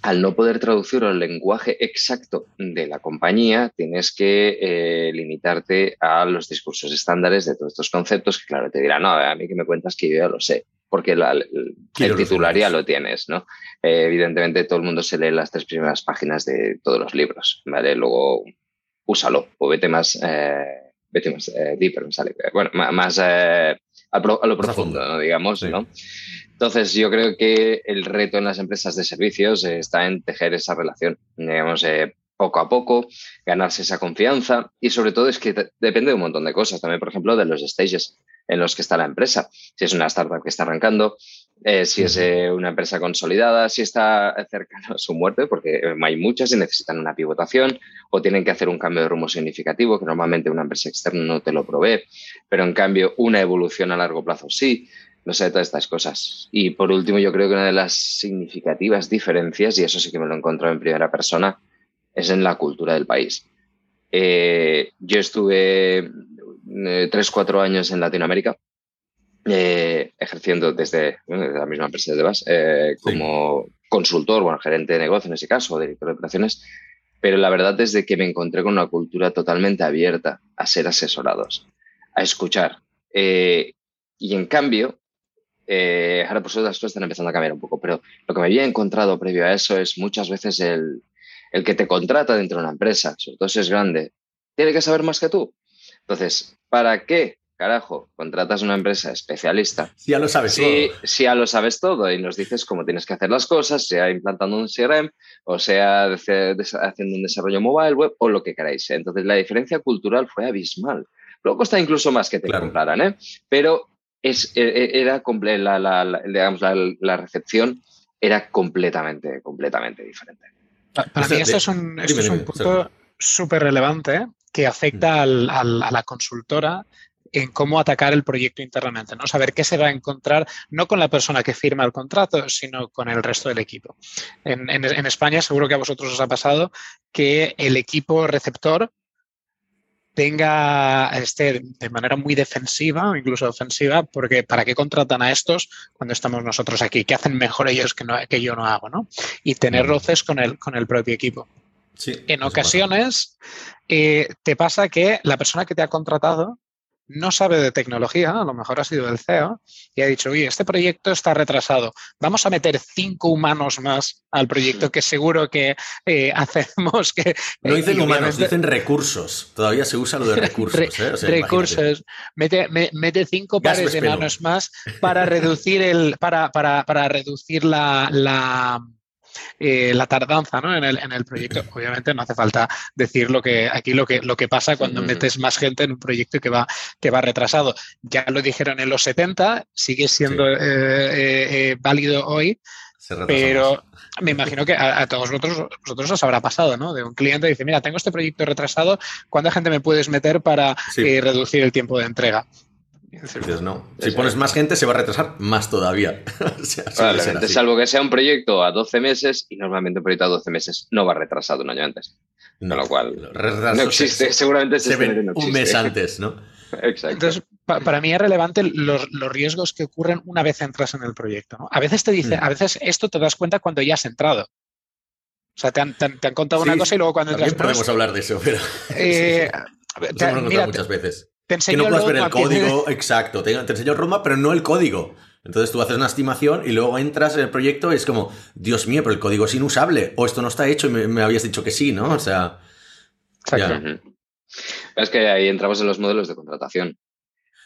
al no poder traducir el lenguaje exacto de la compañía, tienes que eh, limitarte a los discursos estándares de todos estos conceptos que, claro, te dirán, no, a mí que me cuentas que yo ya lo sé porque el, titular ya lo tienes, ¿no? Eh, evidentemente todo el mundo se lee las tres primeras páginas de todos los libros, ¿vale? Luego úsalo o vete más, eh, vete más eh, deeper, bueno, más a, lo profundo, digamos, ¿no? Entonces, yo creo que el reto en las empresas de servicios está en tejer esa relación, digamos, poco a poco, ganarse esa confianza y sobre todo es que depende de un montón de cosas, también por ejemplo de los stages en los que está la empresa, si es una startup que está arrancando, eh, si es eh, una empresa consolidada, si está cercana a su muerte, porque eh, hay muchas y necesitan una pivotación o tienen que hacer un cambio de rumbo significativo, que normalmente una empresa externa no te lo provee, pero en cambio una evolución a largo plazo sí no sé, todas estas cosas. Y por último, yo creo que una de las significativas diferencias, y eso sí que me lo he encontrado en primera persona, es en la cultura del país. Eh, yo estuve eh, tres, cuatro años en Latinoamérica, eh, ejerciendo desde, la misma empresa de base, eh, como consultor, bueno, gerente de negocio en ese caso, director de operaciones, pero la verdad es de que me encontré con una cultura totalmente abierta a ser asesorados, a escuchar. y en cambio, ahora por suerte las cosas están empezando a cambiar un poco, pero lo que me había encontrado previo a eso es muchas veces el, el que te contrata dentro de una empresa, sobre todo si es grande, tiene que saber más que tú. Entonces, ¿para qué, carajo, contratas una empresa especialista? Si ya lo sabes todo. Si ya lo sabes todo y nos dices cómo tienes que hacer las cosas, sea implantando un CRM o sea haciendo un desarrollo mobile web o lo que queráis. Entonces, la diferencia cultural fue abismal. Luego cuesta incluso más que te compraran, ¿eh? Pero es, e, e, era la, la, digamos, la, recepción era completamente, completamente diferente. Para mí esto es un, punto súper relevante que afecta mm. a la consultora en cómo atacar el proyecto internamente, ¿no? Saber qué se va a encontrar, no con la persona que firma el contrato, sino con el resto del equipo. En, España seguro que a vosotros os ha pasado que el equipo receptor tenga este de manera muy defensiva o incluso ofensiva, porque ¿para qué contratan a estos cuando estamos nosotros aquí? ¿Qué hacen mejor ellos que, no, que yo no hago? ¿no? Y tener roces con el, con el propio equipo. en ocasiones eh, te pasa que la persona que te ha contratado no sabe de tecnología, a lo mejor ha sido el CEO, y ha dicho, oye, este proyecto está retrasado, vamos a meter cinco humanos más al proyecto que seguro que eh, hacemos que... No dicen humanos, dicen recursos, todavía se usa lo de recursos. ¿eh? recursos, mete, mete, cinco pares de manos más para reducir, el, para, para, para reducir la, la eh, la tardanza en, el, proyecto. Obviamente no hace falta decir lo que aquí lo que, lo que pasa cuando metes más gente en un proyecto que va, que va retrasado. Ya lo dijeron en los 70, sigue siendo eh, eh, válido hoy. Pero me imagino que a, todos vosotros, vosotros, os habrá pasado, ¿no? De un cliente dice, mira, tengo este proyecto retrasado, ¿cuánta gente me puedes meter para reducir el tiempo de entrega? No. Si pones más gente, se va a retrasar más todavía. salvo que sea un proyecto a 12 meses y normalmente un proyecto a 12 meses no va retrasado un año antes. Con lo cual, no existe, seguramente se, ve un mes antes, ¿no? Exacto. Entonces, para mí es relevante los, riesgos que ocurren una vez entras en el proyecto. A veces te dice, mm. a veces esto te das cuenta cuando ya has entrado. O sea, te han, contado una cosa y luego cuando entras. podemos hablar de eso, pero. Eh, muchas veces. Que no puedes ver el código, exacto. Te, te enseño el roadmap, pero no el código. Entonces tú haces una estimación y luego entras en el proyecto y es como, Dios mío, pero el código es inusable. O esto no está hecho y me, habías dicho que sí, ¿no? O sea. Es que ahí entramos en los modelos de contratación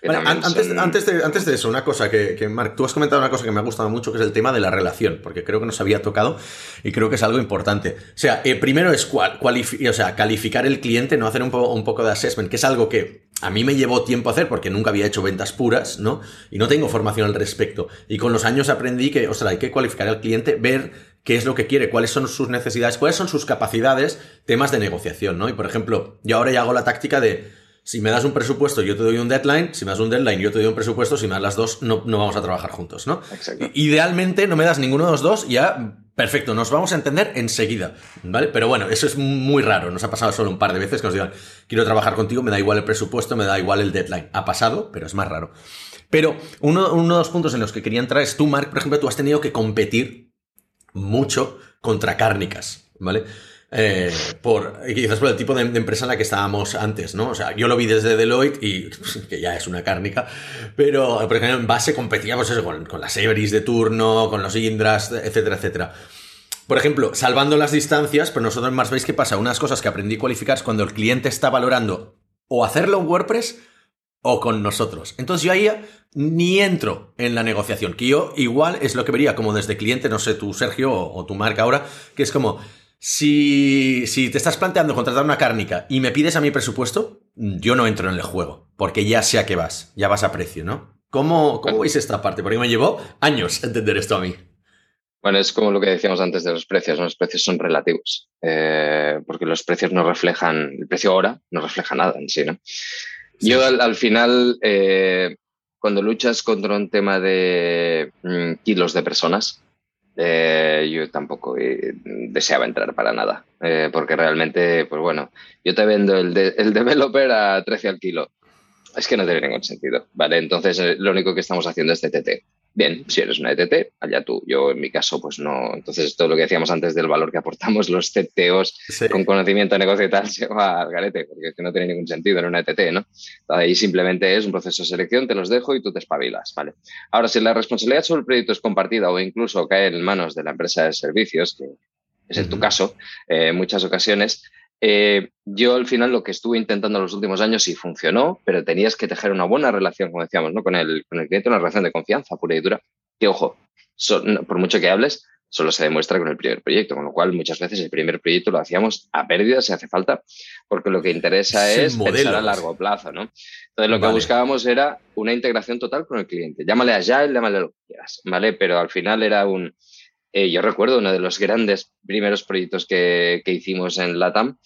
antes, antes, de, antes, de, eso, una cosa que, que, Mark, tú has comentado una cosa que me ha gustado mucho, que es el tema de la relación, porque creo que nos había tocado y creo que es algo importante. O sea, eh, primero es cual, o sea, calificar el cliente, no hacer un, un poco de assessment, que es algo que a mí me llevó tiempo hacer porque nunca había hecho ventas puras, ¿no? Y no tengo formación al respecto. Y con los años aprendí que, o sea, hay que cualificar al cliente, ver qué es lo que quiere, cuáles son sus necesidades, cuáles son sus capacidades, temas de negociación, ¿no? Y por ejemplo, yo ahora ya hago la táctica de si me das un presupuesto, yo te doy un deadline. Si me das un deadline, yo te doy un presupuesto. Si me das las dos, no, no vamos a trabajar juntos, ¿no? Exacto. Idealmente, no me das ninguno de los dos, ya perfecto, nos vamos a entender enseguida, ¿vale? Pero bueno, eso es muy raro. Nos ha pasado solo un par de veces que nos digan, quiero trabajar contigo, me da igual el presupuesto, me da igual el deadline. Ha pasado, pero es más raro. Pero uno, uno de los puntos en los que quería entrar es tú, Mark, por ejemplo, tú has tenido que competir mucho contra cárnicas, ¿vale? Eh, por, quizás por el tipo de, empresa en la que estábamos antes, ¿no? O sea, yo lo vi desde Deloitte y que ya es una cárnica, pero por ejemplo en base competía pues eso, con, las Everis de turno, con los Indras, etcétera, etcétera. Por ejemplo, salvando las distancias, pero nosotros más veis qué pasa. Unas cosas que aprendí a cualificar es cuando el cliente está valorando o hacerlo en WordPress o con nosotros. Entonces yo ahí ni entro en la negociación, que yo igual es lo que vería como desde cliente, no sé, tú Sergio o tu marca ahora, que es como, si, si te estás planteando contratar una cárnica y me pides a mi presupuesto, yo no entro en el juego, porque ya sé a qué vas, ya vas a precio, ¿no? ¿Cómo, cómo veis esta parte? Porque me llevó años entender esto a mí. Bueno, es como lo que decíamos antes de los precios, los precios son relativos, eh, porque los precios no reflejan, el precio ahora no refleja nada en sí, ¿no? Yo al, final, eh, cuando luchas contra un tema de mm, kilos de personas, eh, yo tampoco eh, deseaba entrar para nada, eh, porque realmente, pues bueno, yo te vendo el, el developer a 13 al kilo. Es que no tiene ningún sentido, ¿vale? Entonces, lo único que estamos haciendo es TTT. Bien, si eres una ETT, allá tú. Yo en mi caso, pues no. Entonces, todo lo que decíamos antes del valor que aportamos los CTOs con conocimiento de negocio y tal se va al garete, porque es que no tiene ningún sentido en una ETT, ¿no? Ahí simplemente es un proceso de selección, te los dejo y tú te espabilas, ¿vale? Ahora, si la responsabilidad sobre el proyecto es compartida o incluso cae en manos de la empresa de servicios, que es en tu caso, eh, en muchas ocasiones, eh, yo al final lo que estuve intentando en los últimos años sí funcionó, pero tenías que tejer una buena relación, como decíamos, ¿no? con, el, con el cliente, una relación de confianza pura y dura. Que ojo, por mucho que hables, solo se demuestra con el primer proyecto, con lo cual muchas veces el primer proyecto lo hacíamos a pérdida si hace falta, porque lo que interesa es pensar a largo plazo, ¿no? Entonces lo que buscábamos era una integración total con el cliente. Llámale a Agile, llámale lo que quieras, ¿vale? Pero al final era un, eh, yo recuerdo uno de los grandes primeros proyectos que, hicimos en LATAM,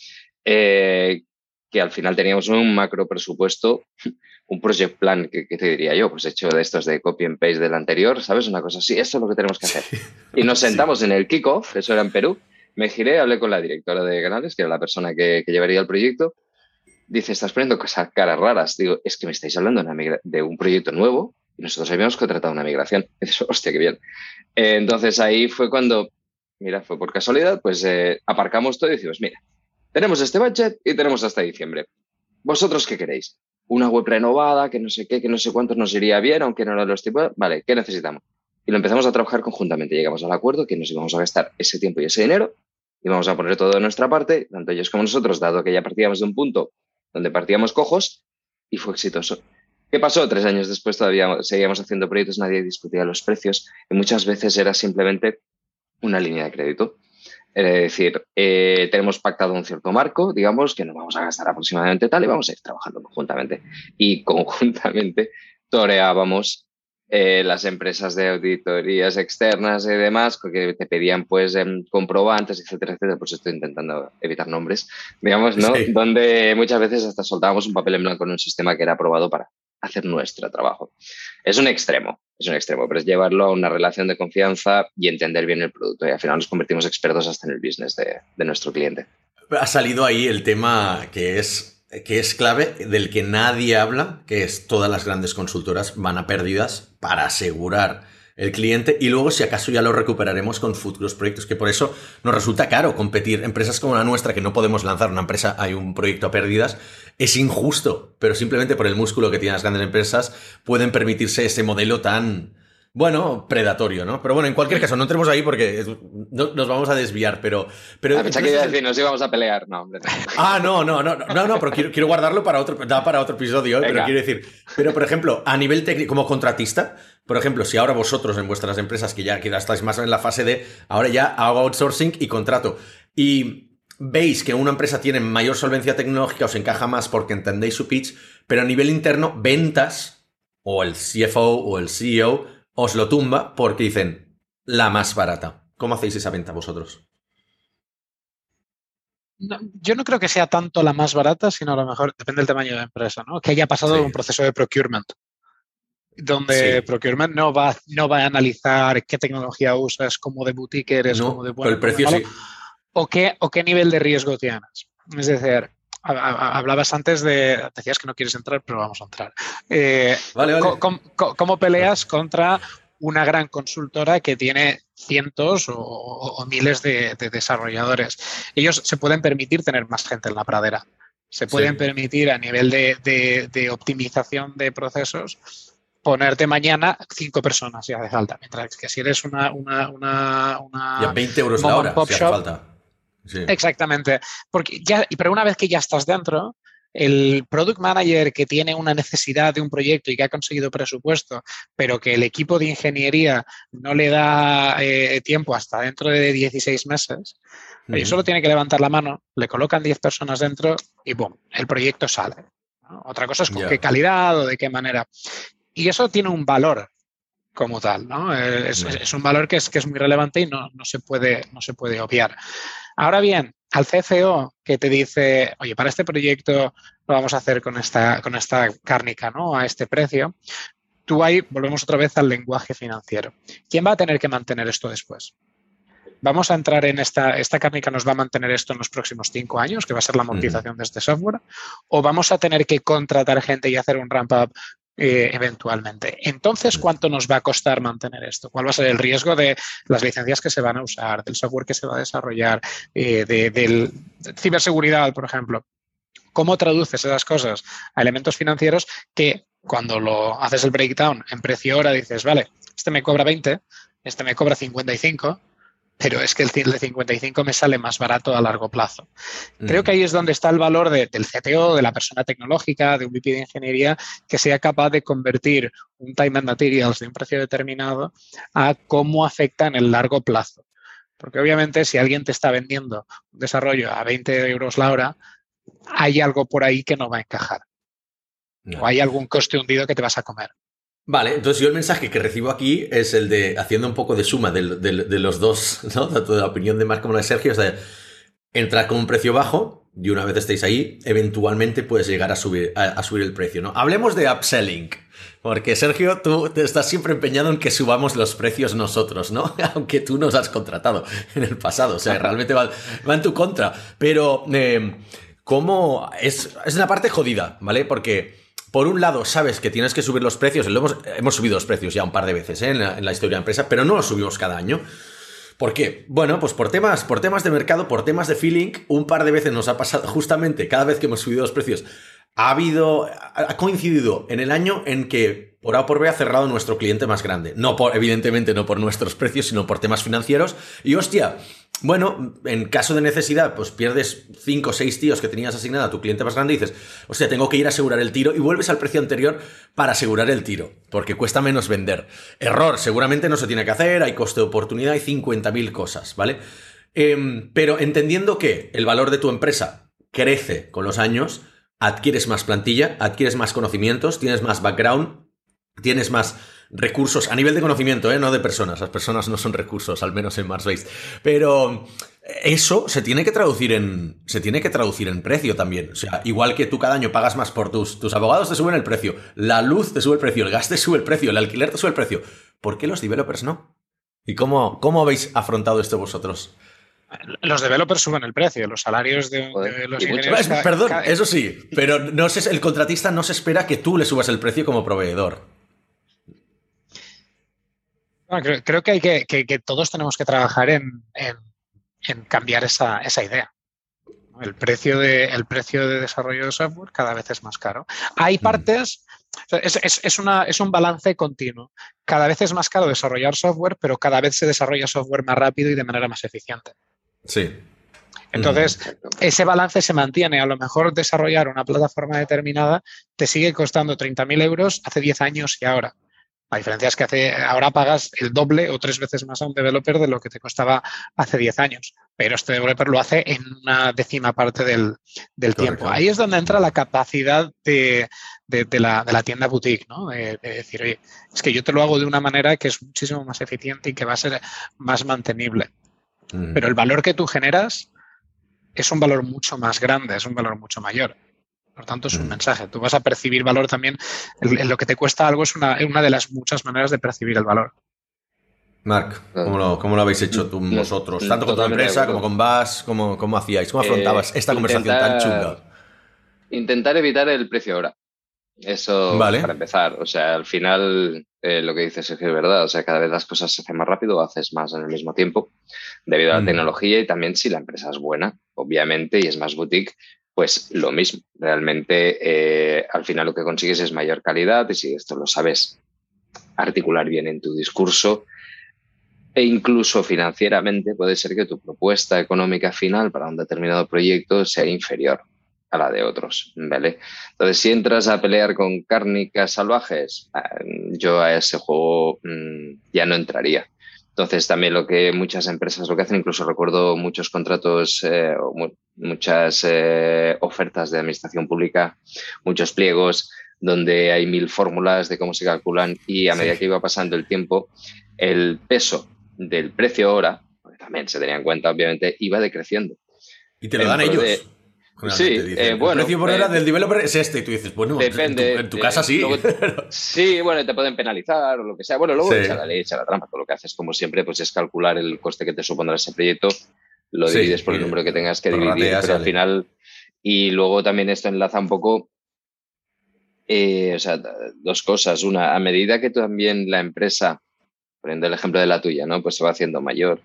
eh, que al final teníamos un macro presupuesto, un project plan, que, te diría yo, pues hecho de estos de copy and paste del anterior, ¿sabes? Una cosa así, esto es lo que tenemos que hacer. Y nos sentamos en el kickoff, eso era en Perú, me giré, hablé con la directora de canales, que era la persona que, llevaría el proyecto, dice, estás poniendo cosas caras raras. Digo, es que me estáis hablando de un proyecto nuevo y nosotros habíamos contratado una migración. Y dices, hostia, qué bien. Eh, entonces ahí fue cuando, mira, fue por casualidad, pues eh, aparcamos todo y decimos, mira, tenemos este budget y tenemos hasta diciembre. ¿Vosotros qué queréis? Una web renovada, que no sé qué, que no sé cuántos nos iría bien, aunque no los tipos. Vale, ¿qué necesitamos? Y lo empezamos a trabajar conjuntamente. Llegamos al acuerdo que nos íbamos a gastar ese tiempo y ese dinero y vamos a poner todo de nuestra parte, tanto ellos como nosotros, dado que ya partíamos de un punto donde partíamos cojos y fue exitoso. ¿Qué pasó? Tres años después todavía seguíamos haciendo proyectos, nadie discutía los precios y muchas veces era simplemente una línea de crédito. Es decir, eh, tenemos pactado un cierto marco, digamos, que nos vamos a gastar aproximadamente tal y vamos a ir trabajando conjuntamente. Y conjuntamente toreábamos eh, las empresas de auditorías externas y demás, que te pedían pues em, comprobantes, etcétera, etcétera, pues estoy intentando evitar nombres, digamos, ¿no? Donde muchas veces hasta soltábamos un papel en blanco en un sistema que era aprobado para hacer nuestro trabajo. Es un extremo, es un extremo, pero es llevarlo a una relación de confianza y entender bien el producto. Y al final nos convertimos expertos hasta en el business de, nuestro cliente. Ha salido ahí el tema que es que es clave, del que nadie habla, que es todas las grandes consultoras van a pérdidas para asegurar el cliente y luego si acaso ya lo recuperaremos con futuros proyectos, que por eso nos resulta caro competir. Empresas como la nuestra, que no podemos lanzar una empresa, hay un proyecto a pérdidas, es injusto, pero simplemente por el músculo que tienen las grandes empresas pueden permitirse ese modelo tan, bueno, predatorio, ¿no? Pero bueno, en cualquier caso, no entremos ahí porque nos vamos a desviar, pero... pero a que iba a decir, nos íbamos a pelear, no, hombre. Ah, no, no, no, no, no, pero quiero, guardarlo para otro, para otro episodio, ¿eh? pero quiero decir, pero por ejemplo, a nivel técnico, como contratista, por ejemplo, si ahora vosotros en vuestras empresas, que ya, que estáis más en la fase de, ahora ya hago outsourcing y contrato, y veis que una empresa tiene mayor solvencia tecnológica, os encaja más porque entendéis su pitch, pero a nivel interno, ventas, o el CFO o el CEO, os lo tumba porque dicen la más barata. ¿Cómo hacéis esa venta vosotros? yo no creo que sea tanto la más barata, sino a lo mejor depende del tamaño de la empresa, ¿no? Que haya pasado un proceso de procurement, donde procurement no va, no va a analizar qué tecnología usas, cómo de boutique eres, cómo de bueno, el precio sí. o qué, o qué nivel de riesgo tienes. Es decir, hablabas antes de, decías que no quieres entrar, pero vamos a entrar. Eh, ¿cómo, peleas contra una gran consultora que tiene cientos o, miles de, desarrolladores? Ellos se pueden permitir tener más gente en la pradera. Se pueden permitir a nivel de, optimización de procesos ponerte mañana cinco personas si hace falta. Mientras que si eres una... una, una, 20 euros la hora si hace falta. Exactamente. Porque ya, pero una vez que ya estás dentro, el product manager que tiene una necesidad de un proyecto y que ha conseguido presupuesto, pero que el equipo de ingeniería no le da eh, tiempo hasta dentro de 16 meses, solo tiene que levantar la mano, le colocan 10 personas dentro y ¡boom! El proyecto sale. Otra cosa es con qué calidad o de qué manera. Y eso tiene un valor como tal, ¿no? Es, un valor que es, que es muy relevante y no, no, se puede, no se puede obviar. Ahora bien, al CFO que te dice, oye, para este proyecto lo vamos a hacer con esta, con esta cárnica, ¿no? A este precio. Tú ahí volvemos otra vez al lenguaje financiero. ¿Quién va a tener que mantener esto después? vamos a entrar en esta, esta cárnica nos va a mantener esto en los próximos cinco años, que va a ser la amortización de este software, o vamos a tener que contratar gente y hacer un ramp up eh, eventualmente. Entonces, ¿cuánto nos va a costar mantener esto? ¿Cuál va a ser el riesgo de las licencias que se van a usar, del software que se va a desarrollar, eh, de, ciberseguridad, por ejemplo? ¿Cómo traduces esas cosas a elementos financieros que cuando lo haces el breakdown en precio hora dices, vale, este me cobra 20, este me cobra 55, pero es que el de 55 me sale más barato a largo plazo. Creo que ahí es donde está el valor del CTO, de la persona tecnológica, de un VP de ingeniería, que sea capaz de convertir un time and materials de un precio determinado a cómo afecta en el largo plazo. Porque obviamente si alguien te está vendiendo un desarrollo a 20 euros la hora, hay algo por ahí que no va a encajar. O hay algún coste hundido que te vas a comer. Vale, entonces yo el mensaje que recibo aquí es el de, haciendo un poco de suma de, los dos, ¿no? Tanto de la opinión de Marco como la de Sergio, o sea, entrar con un precio bajo y una vez estéis ahí, eventualmente puedes llegar a subir, a, subir el precio, ¿no? Hablemos de upselling, porque Sergio, tú te estás siempre empeñado en que subamos los precios nosotros, ¿no? Aunque tú nos has contratado en el pasado, o sea, realmente va, en tu contra, pero eh, ¿cómo? Es, es una parte jodida, ¿vale? Porque por un lado, sabes que tienes que subir los precios, hemos, hemos subido los precios ya un par de veces ¿eh? en, la, historia de la empresa, pero no los subimos cada año. ¿Por qué? Bueno, pues por temas, por temas de mercado, por temas de feeling, un par de veces nos ha pasado justamente cada vez que hemos subido los precios. Ha habido, ha coincidido en el año en que por A por B ha cerrado nuestro cliente más grande. No por, evidentemente, no por nuestros precios, sino por temas financieros. Y hostia, bueno, en caso de necesidad, pues pierdes 5 o 6 tíos que tenías asignada a tu cliente más grande y dices, hostia, tengo que ir a asegurar el tiro y vuelves al precio anterior para asegurar el tiro, porque cuesta menos vender. Error, seguramente no se tiene que hacer, hay coste de oportunidad, hay 50.000 cosas, ¿vale? Em, pero entendiendo que el valor de tu empresa crece con los años, adquieres más plantilla, adquieres más conocimientos, tienes más background, tienes más recursos a nivel de conocimiento, ¿eh? no de personas. Las personas no son recursos, al menos en Mars Pero eso se tiene que traducir en. Se tiene que traducir en precio también. O sea, igual que tú cada año pagas más por tus. Tus abogados te suben el precio. La luz te sube el precio. El gas te sube el precio. El alquiler te sube el precio. ¿Por qué los developers no? ¿Y cómo, cómo habéis afrontado esto vosotros? Los developers suben el precio, los salarios de, los ingenieros. Perdón, eso sí, pero no el contratista no se espera que tú le subas el precio como proveedor. Creo, que, hay que, todos tenemos que trabajar en, cambiar esa, idea. El precio, de, el precio de desarrollo de software cada vez es más caro. Hay mm. partes, es, una, es, un balance continuo. Cada vez es más caro desarrollar software, pero cada vez se desarrolla software más rápido y de manera más eficiente. Sí. Entonces, ese balance se mantiene. A lo mejor desarrollar una plataforma determinada te sigue costando 30.000 euros hace 10 años y ahora. La diferencia es que hace, ahora pagas el doble o tres veces más a un developer de lo que te costaba hace 10 años. Pero este developer lo hace en una décima parte del, tiempo. Ahí es donde entra la capacidad de, la, tienda boutique, ¿no? De, decir, oye, es que yo te lo hago de una manera que es muchísimo más eficiente y que va a ser más mantenible. Pero el valor que tú generas es un valor mucho más grande, es un valor mucho mayor. Por tanto, es un mensaje. Tú vas a percibir valor también. En lo que te cuesta algo es una, de las muchas maneras de percibir el valor. Marc, ¿cómo lo, habéis hecho tú, vosotros? Tanto con tu empresa como con VAS, ¿cómo, cómo hacíais? ¿Cómo afrontabas eh, esta conversación tan chunga? Intentar evitar el precio ahora. Eso para empezar. O sea, al final eh, lo que dices es que es verdad. O sea, cada vez las cosas se hacen más rápido, haces más en el mismo tiempo debido a la mm. tecnología y también si la empresa es buena, obviamente, y es más boutique, pues lo mismo. Realmente eh, al final lo que consigues es mayor calidad y si esto lo sabes articular bien en tu discurso e incluso financieramente puede ser que tu propuesta económica final para un determinado proyecto sea inferior a la de otros, ¿vale? Entonces, si entras a pelear con cárnicas salvajes, eh, yo a ese juego mm, ya no entraría. Entonces, también lo que muchas empresas lo que hacen, incluso recuerdo muchos contratos, eh, muchas eh, ofertas de administración pública, muchos pliegos donde hay mil fórmulas de cómo se calculan y a medida que iba pasando el tiempo, el peso del precio hora, también se tenía en cuenta, obviamente, iba decreciendo. Y te lo dan ellos. Sí, eh, bueno. El precio por hora eh, del developer es este y tú dices, bueno, depende, en tu, casa sí. sí, bueno, te pueden penalizar o lo que sea. Bueno, luego echa la ley, echa la trampa. Todo lo que haces, como siempre, pues es calcular el coste que te supondrá ese proyecto, lo divides por el número que tengas que dividir, pero al final. Y luego también esto enlaza un poco. Eh, o sea, dos cosas. Una, a medida que también la empresa, poniendo el ejemplo de la tuya, ¿no? Pues se va haciendo mayor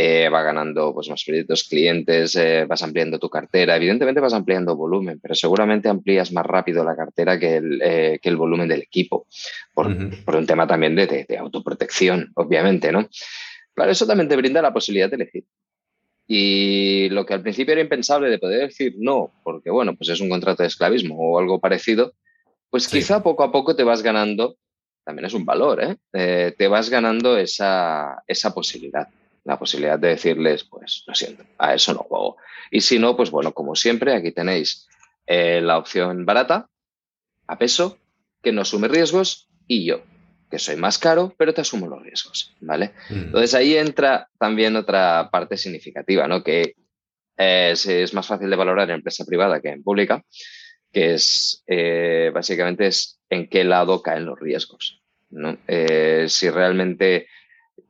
eh, va ganando pues, más proyectos, clientes, eh, vas ampliando tu cartera. Evidentemente vas ampliando volumen, pero seguramente amplías más rápido la cartera que el, eh, que el volumen del equipo, por, por un tema también de, de, autoprotección, obviamente, ¿no? Claro, eso también te brinda la posibilidad de elegir. Y lo que al principio era impensable de poder decir no, porque bueno, pues es un contrato de esclavismo o algo parecido, pues quizá poco a poco te vas ganando, también es un valor, ¿eh? te vas ganando esa, esa posibilidad la posibilidad de decirles, pues lo siento, a eso no juego. Y si no, pues bueno, como siempre, aquí tenéis eh, la opción barata, a peso, que no asume riesgos, y yo, que soy más caro, pero te asumo los riesgos, ¿vale? Mm. Entonces ahí entra también otra parte significativa, ¿no? Que es, más fácil de valorar en empresa privada que en pública, que es eh, básicamente es en qué lado caen los riesgos, ¿no? Eh, si realmente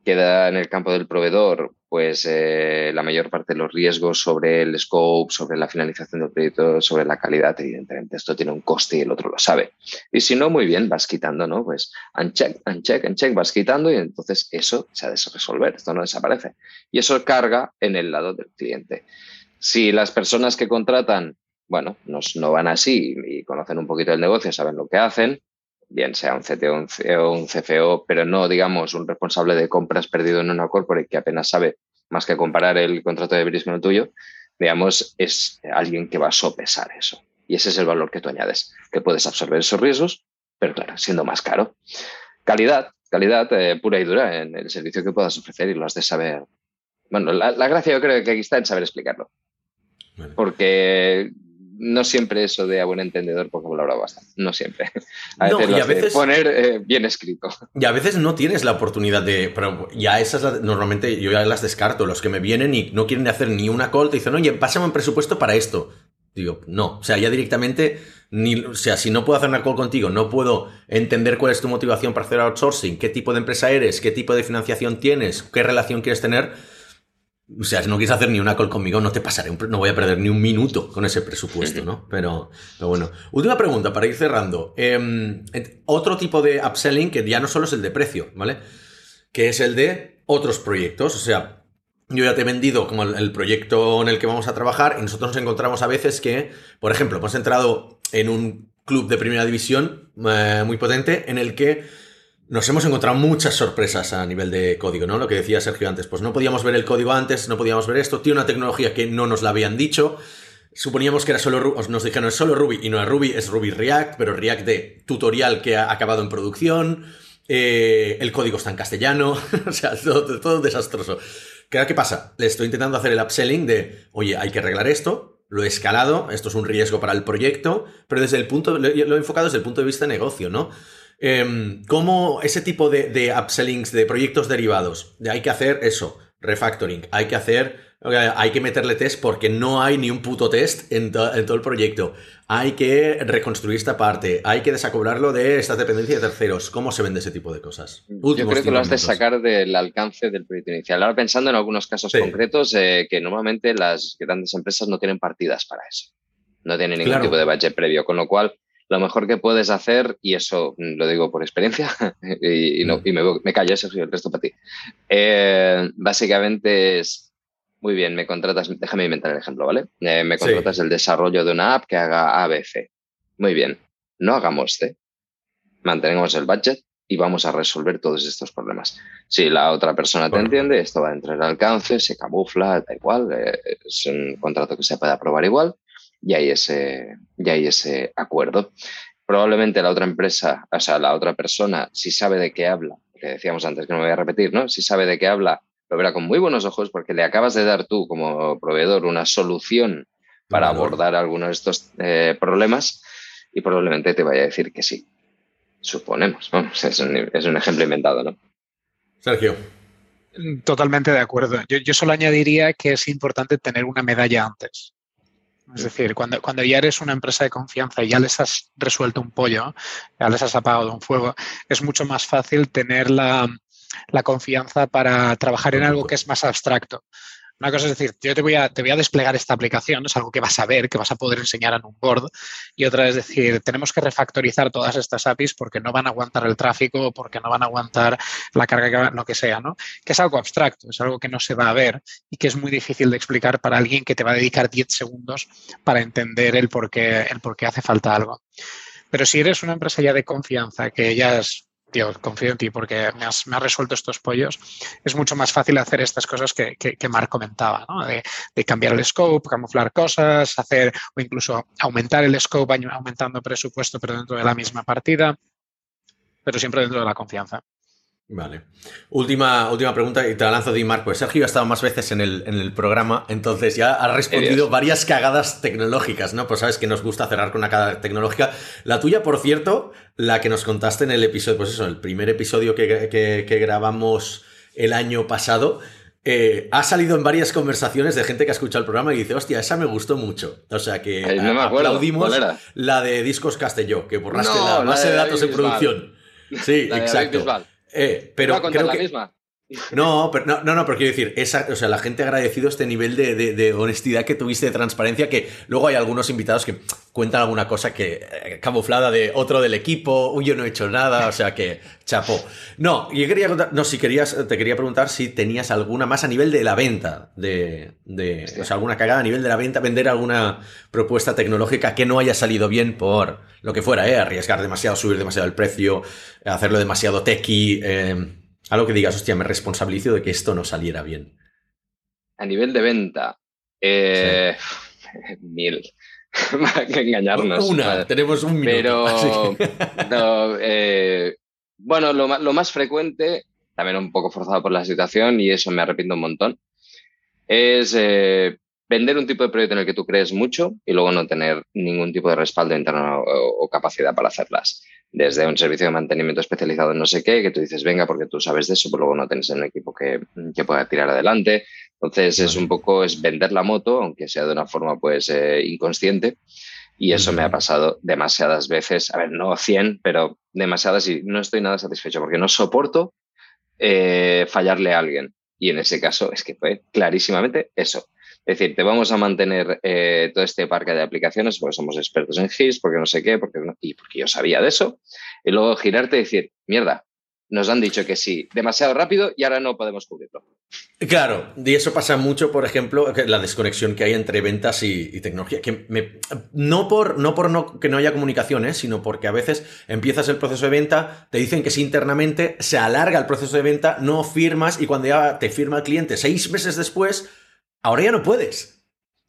queda en el campo del proveedor, pues eh, la mayor parte de los riesgos sobre el scope, sobre la finalización del proyecto, sobre la calidad, evidentemente esto tiene un coste y el otro lo sabe. Y si no, muy bien, vas quitando, ¿no? Pues uncheck, uncheck, uncheck, vas quitando y entonces eso se ha de resolver, esto no desaparece. Y eso carga en el lado del cliente. Si las personas que contratan, bueno, no, no van así y conocen un poquito el negocio, saben lo que hacen, bien sea un CTO o un CFO, pero no, digamos, un responsable de compras perdido en una corporate que apenas sabe más que comparar el contrato de Bris con el tuyo, digamos, es alguien que va a sopesar eso. Y ese es el valor que tú añades, que puedes absorber esos riesgos, pero claro, siendo más caro. Calidad, calidad eh, pura y dura en el servicio que puedas ofrecer y lo has de saber. Bueno, la, gracia yo creo que aquí está en saber explicarlo. Porque no siempre eso de a buen entendedor, porque lo hablado bastante. No siempre. A veces, y a veces poner eh, bien escrito. Y a veces no tienes la oportunidad de. Pero ya esas normalmente yo ya las descarto. Los que me vienen y no quieren hacer ni una call te dicen, oye, pásame un presupuesto para esto. Digo, no. O sea, ya directamente. Ni, o sea, si no puedo hacer una call contigo, no puedo entender cuál es tu motivación para hacer outsourcing, qué tipo de empresa eres, qué tipo de financiación tienes, qué relación quieres tener o sea, si no quieres hacer ni una call conmigo, no te pasaré, no voy a perder ni un minuto con ese presupuesto, ¿no? Pero, bueno. Última pregunta para ir cerrando. Em, otro tipo de upselling que ya no solo es el de precio, ¿vale? Que es el de otros proyectos. O sea, yo ya te he vendido como el, proyecto en el que vamos a trabajar y nosotros nos encontramos a veces que, por ejemplo, hemos entrado en un club de primera división eh, muy potente en el que nos hemos encontrado muchas sorpresas a nivel de código, ¿no? Lo que decía Sergio antes, pues no podíamos ver el código antes, no podíamos ver esto, tiene una tecnología que no nos la habían dicho, suponíamos que era solo Ruby, nos dijeron es solo Ruby y no es Ruby, es Ruby React, pero React de tutorial que ha acabado en producción, eh, el código está en castellano, o sea, todo, todo desastroso. ¿Qué pasa? Le estoy intentando hacer el upselling de, oye, hay que arreglar esto, lo he escalado, esto es un riesgo para el proyecto, pero desde el punto, lo he enfocado desde el punto de vista de negocio, ¿no? Eh, ¿Cómo ese tipo de, de, upsellings, de proyectos derivados? De hay que hacer eso, refactoring, hay que hacer, hay que meterle test porque no hay ni un puto test en, todo el proyecto. Hay que reconstruir esta parte, hay que desacobrarlo de estas dependencias de terceros. ¿Cómo se vende ese tipo de cosas? Yo creo que lo has de sacar del alcance del proyecto inicial. Ahora pensando en algunos casos concretos eh, que normalmente las grandes empresas no tienen partidas para eso. No tienen ningún tipo de budget previo, con lo cual lo mejor que puedes hacer, y eso lo digo por experiencia, y, no, y me, me callo, eso el resto para ti, eh, básicamente es, muy bien, me contratas, déjame inventar el ejemplo, ¿vale? Eh, me contratas el desarrollo de una app que haga ABC. Muy bien, no hagamos C, mantenemos el budget y vamos a resolver todos estos problemas. Si la otra persona te entiende, esto va dentro del alcance, se camufla, da igual, eh, es un contrato que se puede aprobar igual y hay ese, y hay ese acuerdo. Probablemente la otra empresa, o sea, la otra persona, si sabe de qué habla, que decíamos antes que no me voy a repetir, ¿no? Si sabe de qué habla, lo verá con muy buenos ojos porque le acabas de dar tú como proveedor una solución para abordar algunos de estos eh, problemas y probablemente te vaya a decir que sí. Suponemos, es, un, es un ejemplo inventado, ¿no? Sergio. Totalmente de acuerdo. Yo, yo, solo añadiría que es importante tener una medalla antes. Es decir, cuando, ya eres una empresa de confianza y ya les has resuelto un pollo, ya les has apagado un fuego, es mucho más fácil tener la confianza para trabajar en algo que es más abstracto. Una cosa es decir, yo te voy, a, te voy a desplegar esta aplicación, es algo que vas a ver, que vas a poder enseñar en un board. Y otra es decir, tenemos que refactorizar todas estas APIs porque no van a aguantar el tráfico, porque no van a aguantar la carga, lo que sea, ¿no? Que es algo abstracto, es algo que no se va a ver y que es muy difícil de explicar para alguien que te va a dedicar 10 segundos para entender el por qué, el por qué hace falta algo. Pero si eres una empresa ya de confianza, que ya es tío, confío en ti porque me has, resuelto estos pollos, es mucho más fácil hacer estas cosas que, que, Mark comentaba, ¿no? de, cambiar el scope, camuflar cosas, hacer o incluso aumentar el scope aumentando presupuesto pero dentro de la misma partida, pero siempre dentro de la confianza. Vale. Última, última pregunta y te la lanzo de Marco. Pues Sergio ha estado más veces en el, en el programa, entonces ya ha respondido varias cagadas tecnológicas, ¿no? Pues sabes que nos gusta cerrar con una cagada tecnológica. La tuya, por cierto, la que nos contaste en el episodio, pues eso, el primer episodio que, que, grabamos el año pasado, eh, ha salido en varias conversaciones de gente que ha escuchado el programa y dice, hostia, esa me gustó mucho. O sea que aplaudimos la de Discos Castelló, que borraste la base de, datos en producción. Sí, exacto. Eh, pero creo la que... misma. No, pero, no, no, no, pero quiero decir, esa, o sea, la gente ha agradecido este nivel de, honestidad que tuviste, de transparencia, que luego hay algunos invitados que cuentan alguna cosa que eh, camuflada de otro del equipo, uy, yo no he hecho nada, o sea que chapó. No, yo quería no, si querías, te quería preguntar si tenías alguna más a nivel de la venta, de, de o sea, alguna cagada a nivel de la venta, vender alguna propuesta tecnológica que no haya salido bien por lo que fuera, ¿eh? arriesgar demasiado, subir demasiado el precio, hacerlo demasiado techy. Eh, algo que digas, hostia, me responsabilizo de que esto no saliera bien. A nivel de venta, eh, mil. que engañarnos. Una, tenemos un minuto. Pero, eh, bueno, lo, lo, más frecuente, también un poco forzado por la situación y eso me arrepiento un montón, es, eh, vender un tipo de proyecto en el que tú crees mucho y luego no tener ningún tipo de respaldo interno o, capacidad para hacerlas. Desde un servicio de mantenimiento especializado en no sé qué, que tú dices, venga, porque tú sabes de eso, pero luego no tienes un equipo que, pueda tirar adelante. Entonces es un poco, es vender la moto, aunque sea de una forma pues eh, inconsciente. Y eso me ha pasado demasiadas veces, a ver, no 100, pero demasiadas y no estoy nada satisfecho porque no soporto eh, fallarle a alguien. Y en ese caso es que fue clarísimamente eso. Es decir, te vamos a mantener eh, todo este parque de aplicaciones porque somos expertos en GIS, porque no sé qué, porque y porque yo sabía de eso. Y luego girarte y decir, mierda, nos han dicho que sí, demasiado rápido y ahora no podemos cubrirlo. Claro, y eso pasa mucho, por ejemplo, la desconexión que hay entre ventas y, tecnología. Que no por, no, por no, que no haya comunicaciones, sino porque a veces empiezas el proceso de venta, te dicen que sí internamente, se alarga el proceso de venta, no firmas y cuando ya te firma el cliente seis meses después, ahora ya no puedes.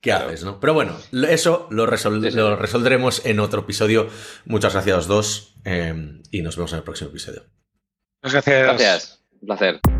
¿Qué haces, no? Pero bueno, eso lo, resolveremos en otro episodio. Muchas gracias a los dos eh, y nos vemos en el próximo episodio. Muchas gracias. Gracias. Un placer.